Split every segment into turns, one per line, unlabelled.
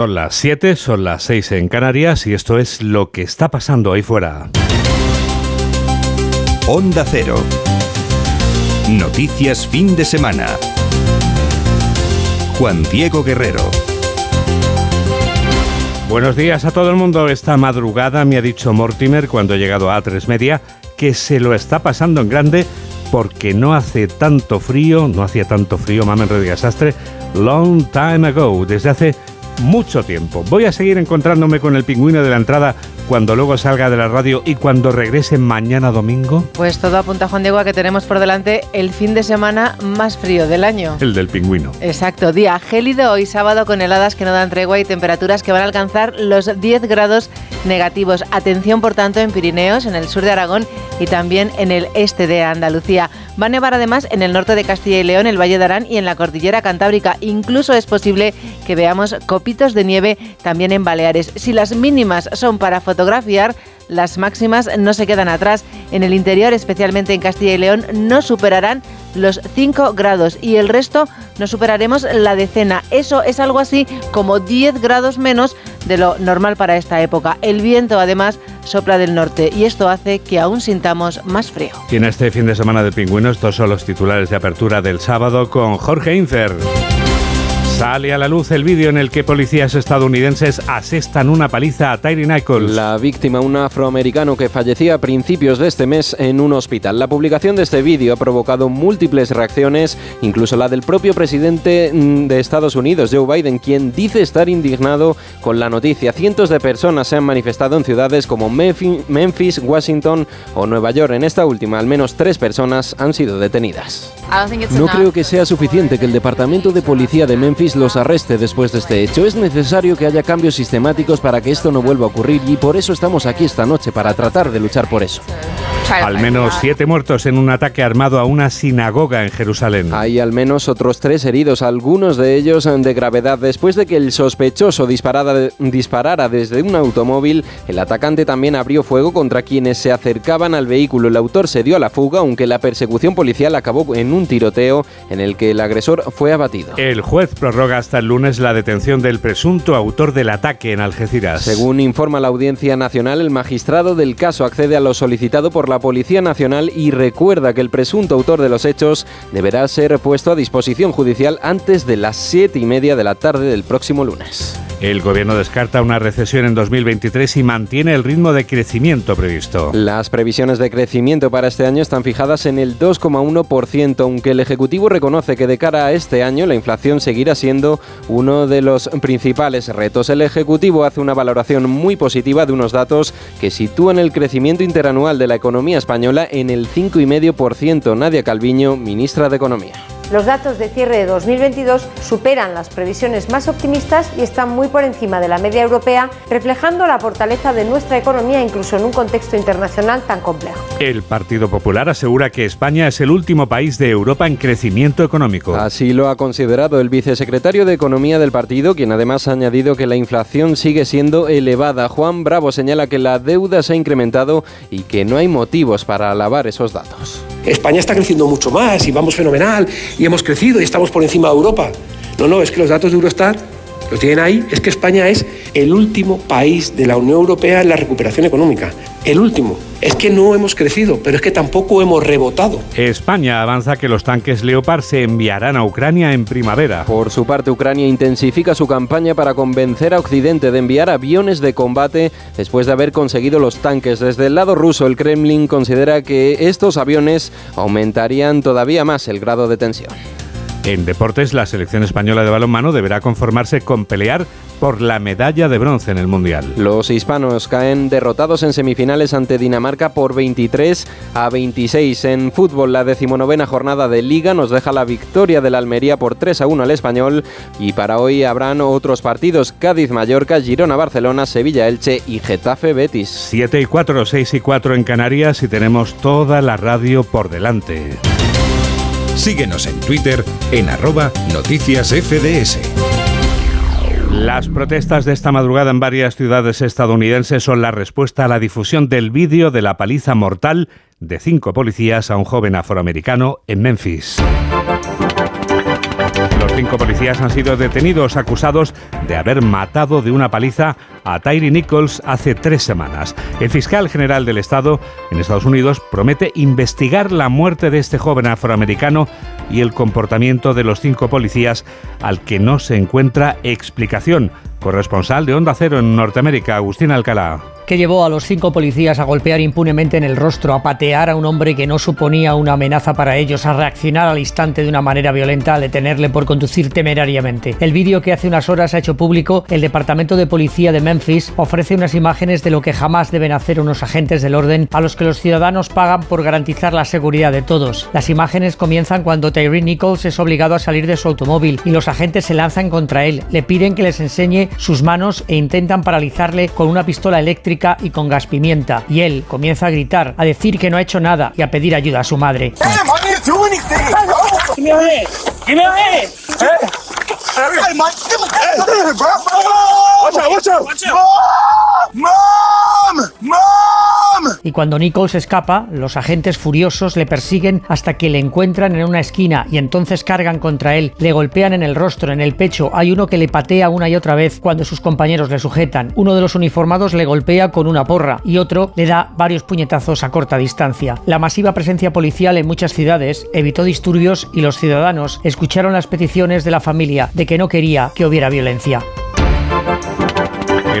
Son las 7, son las 6 en Canarias y esto es lo que está pasando ahí fuera.
Onda Cero. Noticias fin de semana. Juan Diego Guerrero.
Buenos días a todo el mundo. Esta madrugada me ha dicho Mortimer cuando he llegado a A3 Media que se lo está pasando en grande porque no hace tanto frío, no hacía tanto frío, mamen Astre, long time ago, desde hace mucho tiempo. Voy a seguir encontrándome con el pingüino de la entrada cuando luego salga de la radio y cuando regrese mañana domingo?
Pues todo apunta, Juan Diego, a que tenemos por delante el fin de semana más frío del año.
El del pingüino.
Exacto, día gélido hoy sábado con heladas que no dan tregua y temperaturas que van a alcanzar los 10 grados negativos. Atención, por tanto, en Pirineos, en el sur de Aragón y también en el este de Andalucía. Va a nevar además en el norte de Castilla y León, el Valle de Arán y en la cordillera cantábrica. Incluso es posible que veamos copitos de nieve también en Baleares. Si las mínimas son para las máximas no se quedan atrás. En el interior, especialmente en Castilla y León, no superarán los 5 grados y el resto no superaremos la decena. Eso es algo así como 10 grados menos de lo normal para esta época. El viento además sopla del norte y esto hace que aún sintamos más frío.
En este fin de semana de pingüinos, estos son los titulares de apertura del sábado con Jorge Infer. Sale a la luz el vídeo en el que policías estadounidenses asestan una paliza a Tyree Nichols.
La víctima, un afroamericano que fallecía a principios de este mes en un hospital. La publicación de este vídeo ha provocado múltiples reacciones, incluso la del propio presidente mm, de Estados Unidos, Joe Biden, quien dice estar indignado con la noticia. Cientos de personas se han manifestado en ciudades como Memphis, Washington o Nueva York. En esta última, al menos tres personas han sido detenidas. No creo que sea suficiente que el Departamento de Policía de Memphis los arreste después de este hecho. Es necesario que haya cambios sistemáticos para que esto no vuelva a ocurrir y por eso estamos aquí esta noche, para tratar de luchar por eso.
Al menos siete muertos en un ataque armado a una sinagoga en Jerusalén.
Hay al menos otros tres heridos, algunos de ellos de gravedad. Después de que el sospechoso disparara desde un automóvil, el atacante también abrió fuego contra quienes se acercaban al vehículo. El autor se dio a la fuga, aunque la persecución policial acabó en un tiroteo en el que el agresor fue abatido.
El juez prorroga hasta el lunes la detención del presunto autor del ataque en Algeciras.
Según informa la Audiencia Nacional, el magistrado del caso accede a lo solicitado por la Policía Nacional y recuerda que el presunto autor de los hechos deberá ser puesto a disposición judicial antes de las siete y media de la tarde del próximo lunes.
El gobierno descarta una recesión en 2023 y mantiene el ritmo de crecimiento previsto.
Las previsiones de crecimiento para este año están fijadas en el 2,1%, aunque el Ejecutivo reconoce que de cara a este año la inflación seguirá siendo uno de los principales retos. El Ejecutivo hace una valoración muy positiva de unos datos que sitúan el crecimiento interanual de la economía española en el 5,5%. Nadia Calviño, ministra de Economía.
Los datos de cierre de 2022 superan las previsiones más optimistas y están muy por encima de la media europea, reflejando la fortaleza de nuestra economía incluso en un contexto internacional tan complejo.
El Partido Popular asegura que España es el último país de Europa en crecimiento económico.
Así lo ha considerado el vicesecretario de Economía del partido, quien además ha añadido que la inflación sigue siendo elevada. Juan Bravo señala que la deuda se ha incrementado y que no hay motivos para alabar esos datos.
España está creciendo mucho más y vamos fenomenal y hemos crecido y estamos por encima de Europa. No, no, es que los datos de Eurostat lo tienen ahí, es que España es el último país de la Unión Europea en la recuperación económica. El último. Es que no hemos crecido, pero es que tampoco hemos rebotado.
España avanza que los tanques Leopard se enviarán a Ucrania en primavera.
Por su parte, Ucrania intensifica su campaña para convencer a Occidente de enviar aviones de combate después de haber conseguido los tanques. Desde el lado ruso, el Kremlin considera que estos aviones aumentarían todavía más el grado de tensión.
En deportes, la selección española de balonmano deberá conformarse con pelear por la medalla de bronce en el Mundial.
Los hispanos caen derrotados en semifinales ante Dinamarca por 23 a 26. En fútbol, la decimonovena jornada de Liga nos deja la victoria del Almería por 3 a 1 al Español y para hoy habrán otros partidos Cádiz-Mallorca, Girona-Barcelona, Sevilla-Elche y Getafe-Betis.
7 y 4, 6 y 4 en Canarias y tenemos toda la radio por delante.
Síguenos en Twitter en arroba noticias FDS.
Las protestas de esta madrugada en varias ciudades estadounidenses son la respuesta a la difusión del vídeo de la paliza mortal de cinco policías a un joven afroamericano en Memphis. Los cinco policías han sido detenidos acusados de haber matado de una paliza a Tyree Nichols hace tres semanas. El fiscal general del Estado en Estados Unidos promete investigar la muerte de este joven afroamericano y el comportamiento de los cinco policías al que no se encuentra explicación. Corresponsal de Onda Cero en Norteamérica, Agustín Alcalá
que llevó a los cinco policías a golpear impunemente en el rostro, a patear a un hombre que no suponía una amenaza para ellos, a reaccionar al instante de una manera violenta, a detenerle por conducir temerariamente. El vídeo que hace unas horas ha hecho público el Departamento de Policía de Memphis ofrece unas imágenes de lo que jamás deben hacer unos agentes del orden a los que los ciudadanos pagan por garantizar la seguridad de todos. Las imágenes comienzan cuando Tyree Nichols es obligado a salir de su automóvil y los agentes se lanzan contra él, le piden que les enseñe sus manos e intentan paralizarle con una pistola eléctrica y con gas pimienta. Y él comienza a gritar, a decir que no ha hecho nada y a pedir ayuda a su madre. Y cuando Nichols escapa, los agentes furiosos le persiguen hasta que le encuentran en una esquina y entonces cargan contra él, le golpean en el rostro, en el pecho, hay uno que le patea una y otra vez cuando sus compañeros le sujetan, uno de los uniformados le golpea con una porra y otro le da varios puñetazos a corta distancia. La masiva presencia policial en muchas ciudades evitó disturbios y los ciudadanos escucharon las peticiones de la familia de que no quería que hubiera violencia.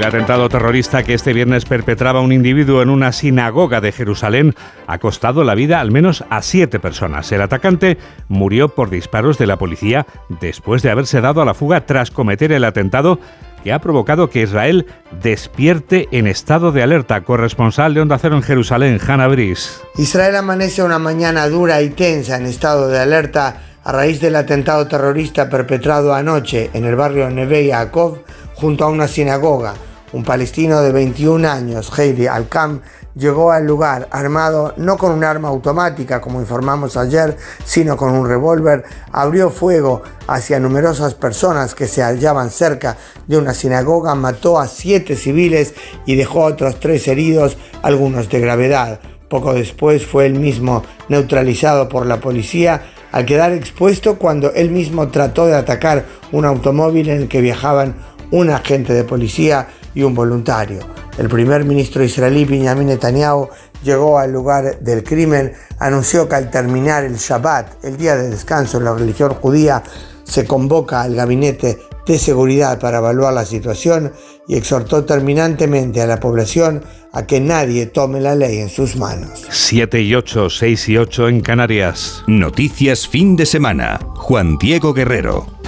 El atentado terrorista que este viernes perpetraba un individuo en una sinagoga de Jerusalén ha costado la vida al menos a siete personas. El atacante murió por disparos de la policía después de haberse dado a la fuga tras cometer el atentado que ha provocado que Israel despierte en estado de alerta. Corresponsal de Onda Cero en Jerusalén, Hanna Brice.
Israel amanece una mañana dura y tensa en estado de alerta a raíz del atentado terrorista perpetrado anoche en el barrio Neve Yaakov junto a una sinagoga un palestino de 21 años, Heidi Al-Kam, llegó al lugar armado no con un arma automática como informamos ayer, sino con un revólver, abrió fuego hacia numerosas personas que se hallaban cerca de una sinagoga, mató a siete civiles y dejó a otros tres heridos, algunos de gravedad. Poco después fue él mismo neutralizado por la policía al quedar expuesto cuando él mismo trató de atacar un automóvil en el que viajaban un agente de policía y un voluntario. El primer ministro israelí Benjamin Netanyahu llegó al lugar del crimen, anunció que al terminar el Shabbat, el día de descanso en la religión judía, se convoca al gabinete de seguridad para evaluar la situación y exhortó terminantemente a la población a que nadie tome la ley en sus manos.
7 y 8, 6 y 8 en Canarias.
Noticias fin de semana. Juan Diego Guerrero.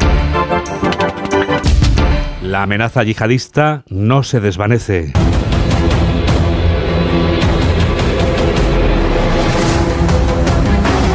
La amenaza yihadista no se desvanece.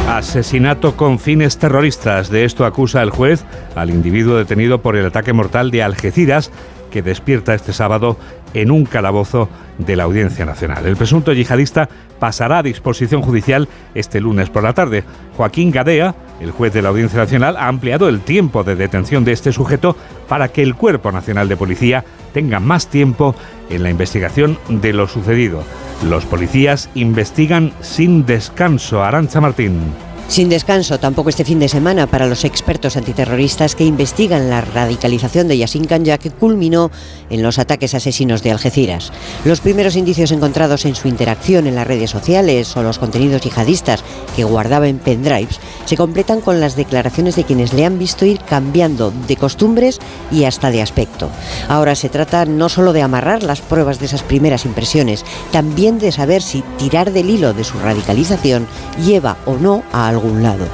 Asesinato con fines terroristas. De esto acusa el juez al individuo detenido por el ataque mortal de Algeciras que despierta este sábado en un calabozo de la Audiencia Nacional. El presunto yihadista pasará a disposición judicial este lunes por la tarde. Joaquín Gadea, el juez de la Audiencia Nacional, ha ampliado el tiempo de detención de este sujeto para que el Cuerpo Nacional de Policía tenga más tiempo en la investigación de lo sucedido. Los policías investigan sin descanso. Arancha Martín.
Sin descanso tampoco este fin de semana para los expertos antiterroristas que investigan la radicalización de Yassin Kanya que culminó en los ataques asesinos de Algeciras. Los primeros indicios encontrados en su interacción en las redes sociales o los contenidos yihadistas que guardaba en pendrives se completan con las declaraciones de quienes le han visto ir cambiando de costumbres y hasta de aspecto. Ahora se trata no solo de amarrar las pruebas de esas primeras impresiones, también de saber si tirar del hilo de su radicalización lleva o no a algún lado.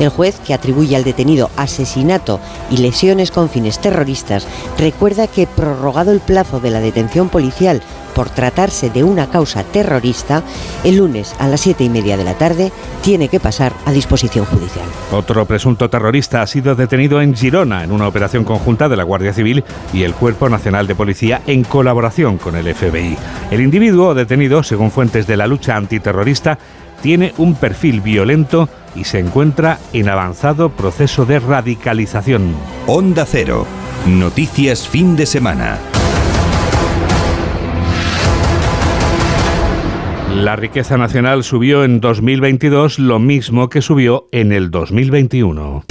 El juez, que atribuye al detenido asesinato y lesiones con fines terroristas, recuerda que prorrogado el plazo de la detención policial por tratarse de una causa terrorista, el lunes a las siete y media de la tarde tiene que pasar a disposición judicial.
Otro presunto terrorista ha sido detenido en Girona en una operación conjunta de la Guardia Civil y el Cuerpo Nacional de Policía en colaboración con el FBI. El individuo detenido, según fuentes de la lucha antiterrorista, tiene un perfil violento y se encuentra en avanzado proceso de radicalización.
Onda Cero. Noticias fin de semana.
La riqueza nacional subió en 2022 lo mismo que subió en el 2021.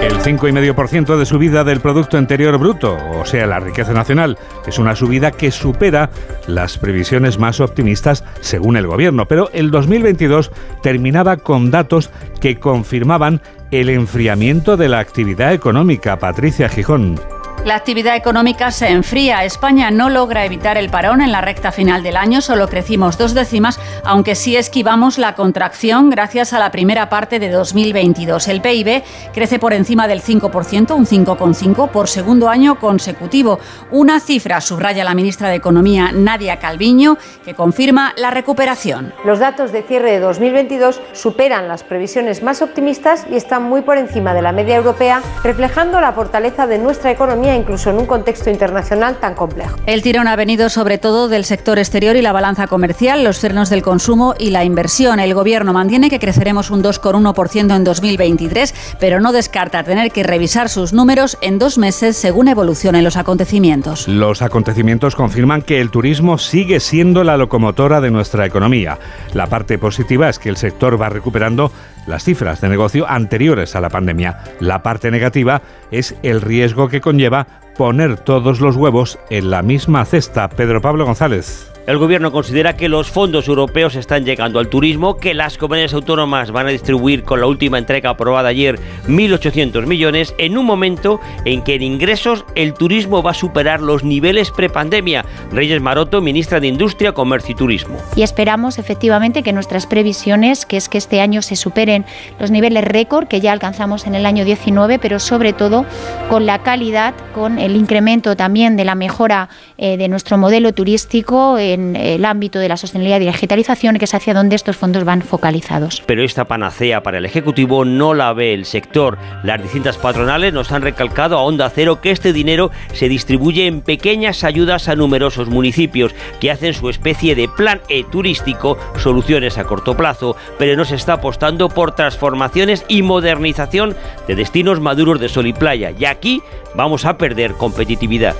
El 5,5% de subida del Producto Interior Bruto, o sea, la riqueza nacional, es una subida que supera las previsiones más optimistas según el Gobierno. Pero el 2022 terminaba con datos que confirmaban el enfriamiento de la actividad económica. Patricia Gijón.
La actividad económica se enfría. España no logra evitar el parón en la recta final del año. Solo crecimos dos décimas, aunque sí esquivamos la contracción gracias a la primera parte de 2022. El PIB crece por encima del 5%, un 5,5% por segundo año consecutivo. Una cifra, subraya la ministra de Economía, Nadia Calviño, que confirma la recuperación.
Los datos de cierre de 2022 superan las previsiones más optimistas y están muy por encima de la media europea, reflejando la fortaleza de nuestra economía incluso en un contexto internacional tan complejo.
El tirón ha venido sobre todo del sector exterior y la balanza comercial, los frenos del consumo y la inversión. El Gobierno mantiene que creceremos un 2,1% en 2023, pero no descarta tener que revisar sus números en dos meses según evolucionen los acontecimientos.
Los acontecimientos confirman que el turismo sigue siendo la locomotora de nuestra economía. La parte positiva es que el sector va recuperando las cifras de negocio anteriores a la pandemia. La parte negativa es el riesgo que conlleva poner todos los huevos en la misma cesta. Pedro Pablo González.
El gobierno considera que los fondos europeos están llegando al turismo, que las comunidades autónomas van a distribuir con la última entrega aprobada ayer 1.800 millones en un momento en que en ingresos el turismo va a superar los niveles prepandemia. Reyes Maroto, ministra de Industria, Comercio y Turismo.
Y esperamos efectivamente que nuestras previsiones, que es que este año se superen los niveles récord que ya alcanzamos en el año 19, pero sobre todo con la calidad, con el incremento también de la mejora eh, de nuestro modelo turístico en el ámbito de la sostenibilidad y digitalización, que es hacia donde estos fondos van focalizados.
Pero esta panacea para el Ejecutivo no la ve el sector. Las distintas patronales nos han recalcado a Onda Cero que este dinero se distribuye en pequeñas ayudas a numerosos municipios que hacen su especie de plan E turístico, soluciones a corto plazo, pero no se está apostando por transformaciones y modernización de destinos maduros de sol y playa. Y aquí vamos a perder competitividad.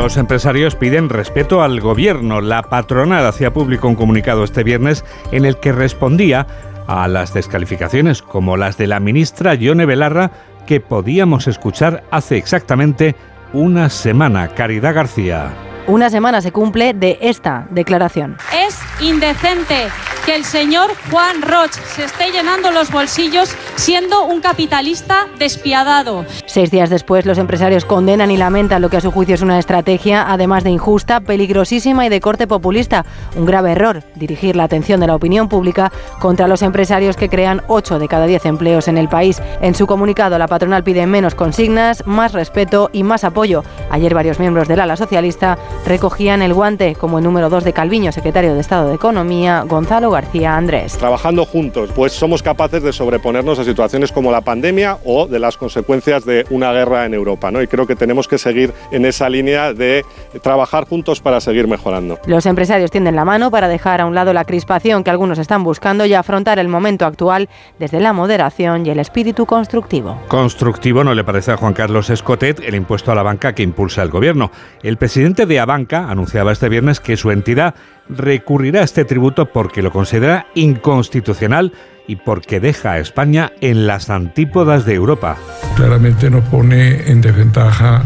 Los empresarios piden respeto al gobierno. La patronal hacía público un comunicado este viernes en el que respondía a las descalificaciones como las de la ministra Yone Belarra que podíamos escuchar hace exactamente una semana. Caridad García.
Una semana se cumple de esta declaración.
Es indecente que el señor Juan Roch se esté llenando los bolsillos siendo un capitalista despiadado.
Seis días después, los empresarios condenan y lamentan lo que a su juicio es una estrategia, además de injusta, peligrosísima y de corte populista. Un grave error, dirigir la atención de la opinión pública contra los empresarios que crean 8 de cada 10 empleos en el país. En su comunicado, la patronal pide menos consignas, más respeto y más apoyo. Ayer varios miembros del ala socialista recogían el guante, como el número 2 de Calviño, secretario de Estado de Economía, Gonzalo García Andrés.
Trabajando juntos, pues somos capaces de sobreponernos a situaciones como la pandemia o de las consecuencias de una guerra en Europa. ¿no? Y creo que tenemos que seguir en esa línea de trabajar juntos para seguir mejorando.
Los empresarios tienden la mano para dejar a un lado la crispación que algunos están buscando y afrontar el momento actual desde la moderación y el espíritu constructivo.
Constructivo no le parece a Juan Carlos Escotet el impuesto a la banca que impulsa el gobierno. El presidente de Abanca anunciaba este viernes que su entidad recurrirá este tributo porque lo considera inconstitucional y porque deja a España en las antípodas de Europa.
Claramente nos pone en desventaja,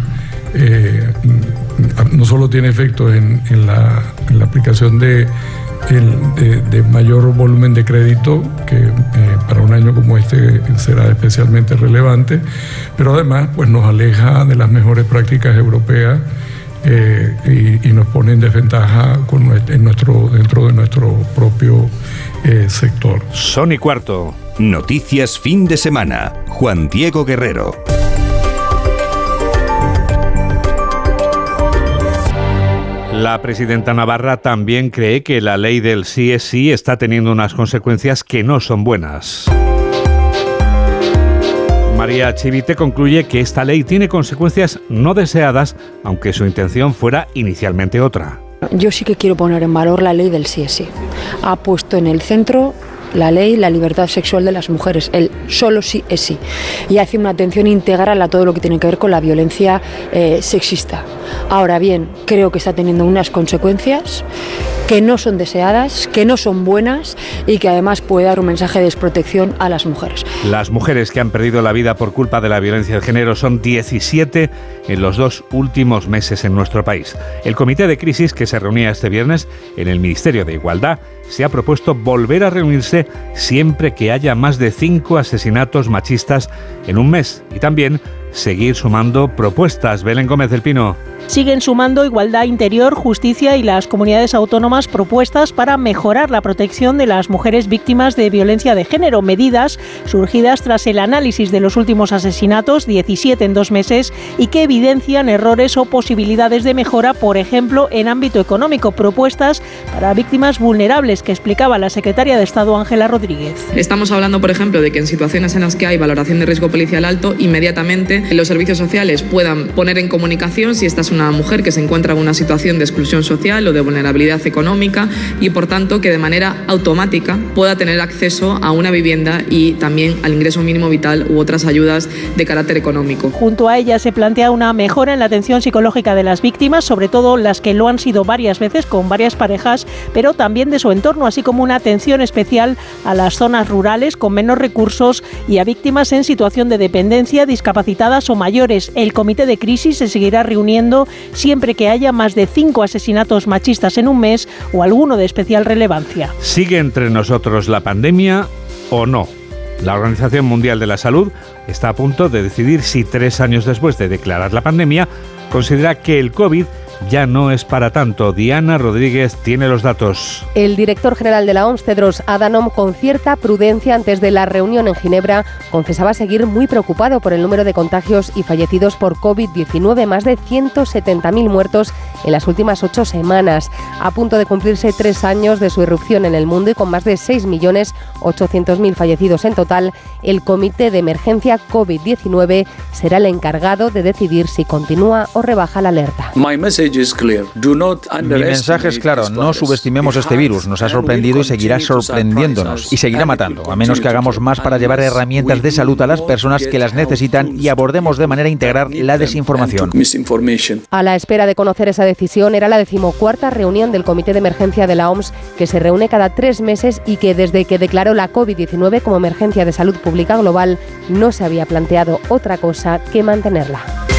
eh, no solo tiene efecto en, en, la, aplicación de, mayor volumen de crédito, que eh, para un año como este será especialmente relevante, pero además pues nos aleja de las mejores prácticas europeas eh, y, y, nos pone en desventaja con nuestro, en nuestro, dentro de nuestro propio eh, sector.
Sony Cuarto.
Noticias fin de semana. Juan Diego Guerrero.
La presidenta Navarra también cree que la ley del sí es sí está teniendo unas consecuencias que no son buenas. María Chivite concluye que esta ley tiene consecuencias no deseadas, aunque su intención fuera inicialmente otra.
Yo sí que quiero poner en valor la ley del sí es sí. Ha puesto en el centro la ley, la libertad sexual de las mujeres, el solo sí es sí. Y hace una atención integral a todo lo que tiene que ver con la violencia eh, sexista. Ahora bien, creo que está teniendo unas consecuencias que no son deseadas, que no son buenas y que además puede dar un mensaje de desprotección a las mujeres.
Las mujeres que han perdido la vida por culpa de la violencia de género son 17 en los dos últimos meses en nuestro país. El comité de crisis que se reunía este viernes en el Ministerio de Igualdad se ha propuesto volver a reunirse siempre que haya más de cinco asesinatos machistas en un mes y también seguir sumando propuestas. Belén Gómez del Pino
siguen sumando Igualdad Interior, Justicia y las comunidades autónomas propuestas para mejorar la protección de las mujeres víctimas de violencia de género, medidas surgidas tras el análisis de los últimos asesinatos, 17 en dos meses, y que evidencian errores o posibilidades de mejora, por ejemplo, en ámbito económico, propuestas para víctimas vulnerables que explicaba la secretaria de Estado Ángela Rodríguez.
Estamos hablando, por ejemplo, de que en situaciones en las que hay valoración de riesgo policial alto, inmediatamente los servicios sociales puedan poner en comunicación si estas una mujer que se encuentra en una situación de exclusión social o de vulnerabilidad económica y por tanto que de manera automática pueda tener acceso a una vivienda y también al ingreso mínimo vital u otras ayudas de carácter económico.
Junto a ella se plantea una mejora en la atención psicológica de las víctimas, sobre todo las que lo han sido varias veces con varias parejas, pero también de su entorno, así como una atención especial a las zonas rurales con menos recursos y a víctimas en situación de dependencia, discapacitadas o mayores. El comité de crisis se seguirá reuniendo siempre que haya más de cinco asesinatos machistas en un mes o alguno de especial relevancia.
¿Sigue entre nosotros la pandemia o no? La Organización Mundial de la Salud está a punto de decidir si tres años después de declarar la pandemia considera que el COVID ya no es para tanto. Diana Rodríguez tiene los datos.
El director general de la OMS, Tedros Adhanom, con cierta prudencia antes de la reunión en Ginebra, confesaba seguir muy preocupado por el número de contagios y fallecidos por COVID-19, más de 170.000 muertos en las últimas ocho semanas, a punto de cumplirse tres años de su irrupción en el mundo y con más de 6.800.000 fallecidos en total. El Comité de Emergencia COVID-19 será el encargado de decidir si continúa o rebaja la alerta.
Mi mensaje es claro, no subestimemos este virus, nos ha sorprendido y seguirá sorprendiéndonos y seguirá matando, a menos que hagamos más para llevar herramientas de salud a las personas que las necesitan y abordemos de manera integral la desinformación.
A la espera de conocer esa decisión era la decimocuarta reunión del Comité de Emergencia de la OMS que se reúne cada tres meses y que desde que declaró la COVID-19 como emergencia de salud pública global no se había planteado otra cosa que mantenerla.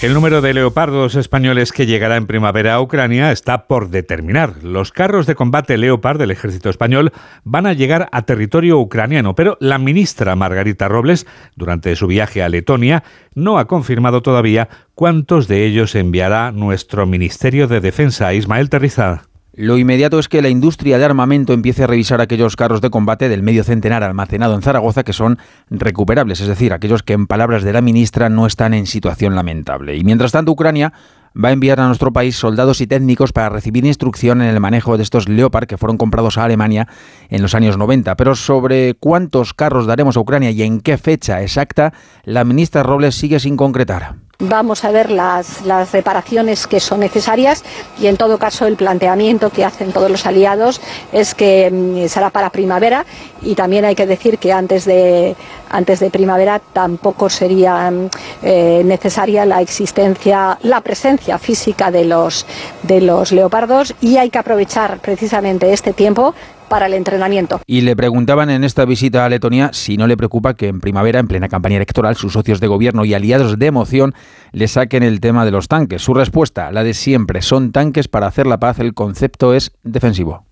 El número de leopardos españoles que llegará en primavera a Ucrania está por determinar. Los carros de combate Leopard del ejército español van a llegar a territorio ucraniano, pero la ministra Margarita Robles, durante su viaje a Letonia, no ha confirmado todavía cuántos de ellos enviará nuestro Ministerio de Defensa, Ismael Terriza.
Lo inmediato es que la industria de armamento empiece a revisar aquellos carros de combate del medio centenar almacenado en Zaragoza que son recuperables, es decir, aquellos que en palabras de la ministra no están en situación lamentable. Y mientras tanto Ucrania va a enviar a nuestro país soldados y técnicos para recibir instrucción en el manejo de estos Leopard que fueron comprados a Alemania en los años 90. Pero sobre cuántos carros daremos a Ucrania y en qué fecha exacta, la ministra Robles sigue sin concretar.
Vamos a ver las, reparaciones que son necesarias y en todo caso el planteamiento que hacen todos los aliados es que mm, será para primavera y también hay que decir que antes de, antes de primavera tampoco sería mm, eh, necesaria la existencia, la presencia física de los, de los leopardos y hay que aprovechar precisamente este tiempo para el entrenamiento.
Y le preguntaban en esta visita a Letonia si no le preocupa que en primavera, en plena campaña electoral, sus socios de gobierno y aliados de emoción le saquen el tema de los tanques. Su respuesta, la de siempre, son tanques para hacer la paz, el concepto es defensivo.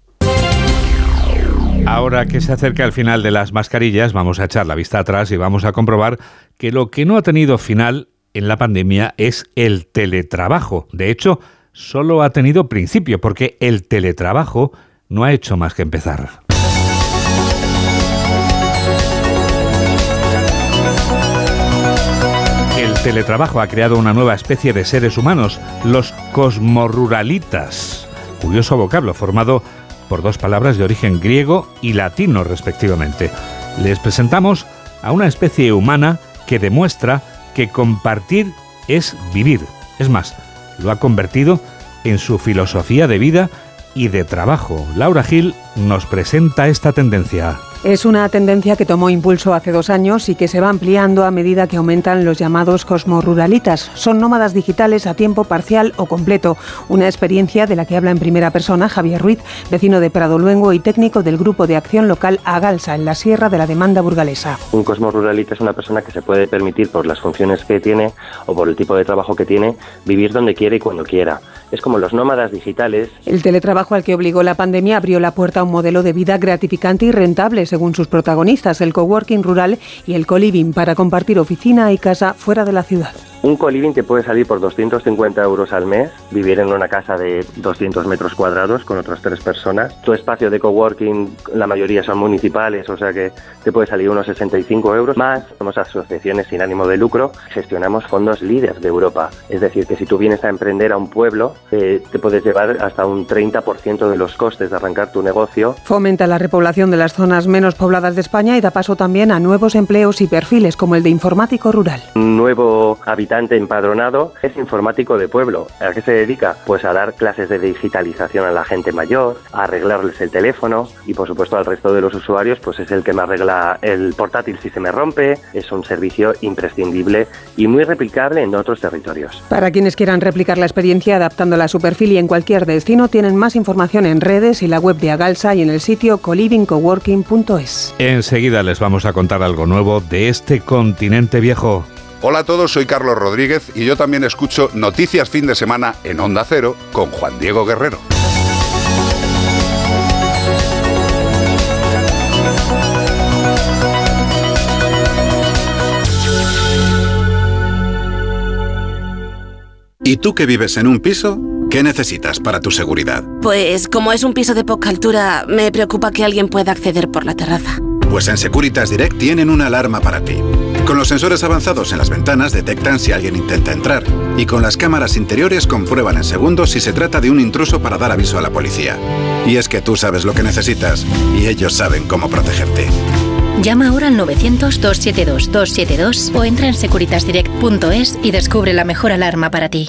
Ahora que se acerca el final de las mascarillas, vamos a echar la vista atrás y vamos a comprobar que lo que no ha tenido final en la pandemia es el teletrabajo. De hecho, solo ha tenido principio, porque el teletrabajo no ha hecho más que empezar. El teletrabajo ha creado una nueva especie de seres humanos, los cosmoruralitas. Curioso vocablo formado por dos palabras de origen griego y latino respectivamente. Les presentamos a una especie humana que demuestra que compartir es vivir. Es más, lo ha convertido en su filosofía de vida y de trabajo. Laura Gil nos presenta esta tendencia.
Es una tendencia que tomó impulso hace dos años y que se va ampliando a medida que aumentan los llamados cosmoruralitas. Son nómadas digitales a tiempo parcial o completo, una experiencia de la que habla en primera persona Javier Ruiz, vecino de Prado Luengo y técnico del Grupo de Acción Local Agalsa, en la Sierra de la Demanda Burgalesa.
Un cosmoruralita es una persona que se puede permitir, por las funciones que tiene o por el tipo de trabajo que tiene, vivir donde quiere y cuando quiera. Es como los nómadas digitales.
El teletrabajo al que obligó la pandemia abrió la puerta a un modelo de vida gratificante y rentable, según sus protagonistas, el coworking rural y el co-living, para compartir oficina y casa fuera de la ciudad.
Un co-living te puede salir por 250 euros al mes, vivir en una casa de 200 metros cuadrados con otras tres personas. Tu espacio de coworking, la mayoría son municipales, o sea que te puede salir unos 65 euros. Más, somos asociaciones sin ánimo de lucro, gestionamos fondos líderes de Europa. Es decir, que si tú vienes a emprender a un pueblo, eh, te puedes llevar hasta un 30% de los costes de arrancar tu negocio.
Fomenta la repoblación de las zonas menos pobladas de España y da paso también a nuevos empleos y perfiles como el de informático rural.
Un nuevo habitante empadronado es informático de pueblo. ¿A qué se dedica? Pues a dar clases de digitalización a la gente mayor, a arreglarles el teléfono y por supuesto al resto de los usuarios pues es el que me arregla el portátil si se me rompe. Es un servicio imprescindible y muy replicable en otros territorios.
Para quienes quieran replicar la experiencia adaptándola a su perfil y en cualquier destino tienen más información en redes y la web de Agalsa y en el sitio colivingcoworking.es.
Enseguida les vamos a contar algo nuevo de este continente viejo.
Hola a todos, soy Carlos Rodríguez y yo también escucho Noticias Fin de Semana en Onda Cero con Juan Diego Guerrero. ¿Y tú que vives en un piso? ¿Qué necesitas para tu seguridad?
Pues como es un piso de poca altura, me preocupa que alguien pueda acceder por la terraza.
Pues en Securitas Direct tienen una alarma para ti. Con los sensores avanzados en las ventanas detectan si alguien intenta entrar y con las cámaras interiores comprueban en segundos si se trata de un intruso para dar aviso a la policía. Y es que tú sabes lo que necesitas y ellos saben cómo protegerte.
Llama ahora al 900-272-272 o entra en securitasdirect.es y descubre la mejor alarma para ti.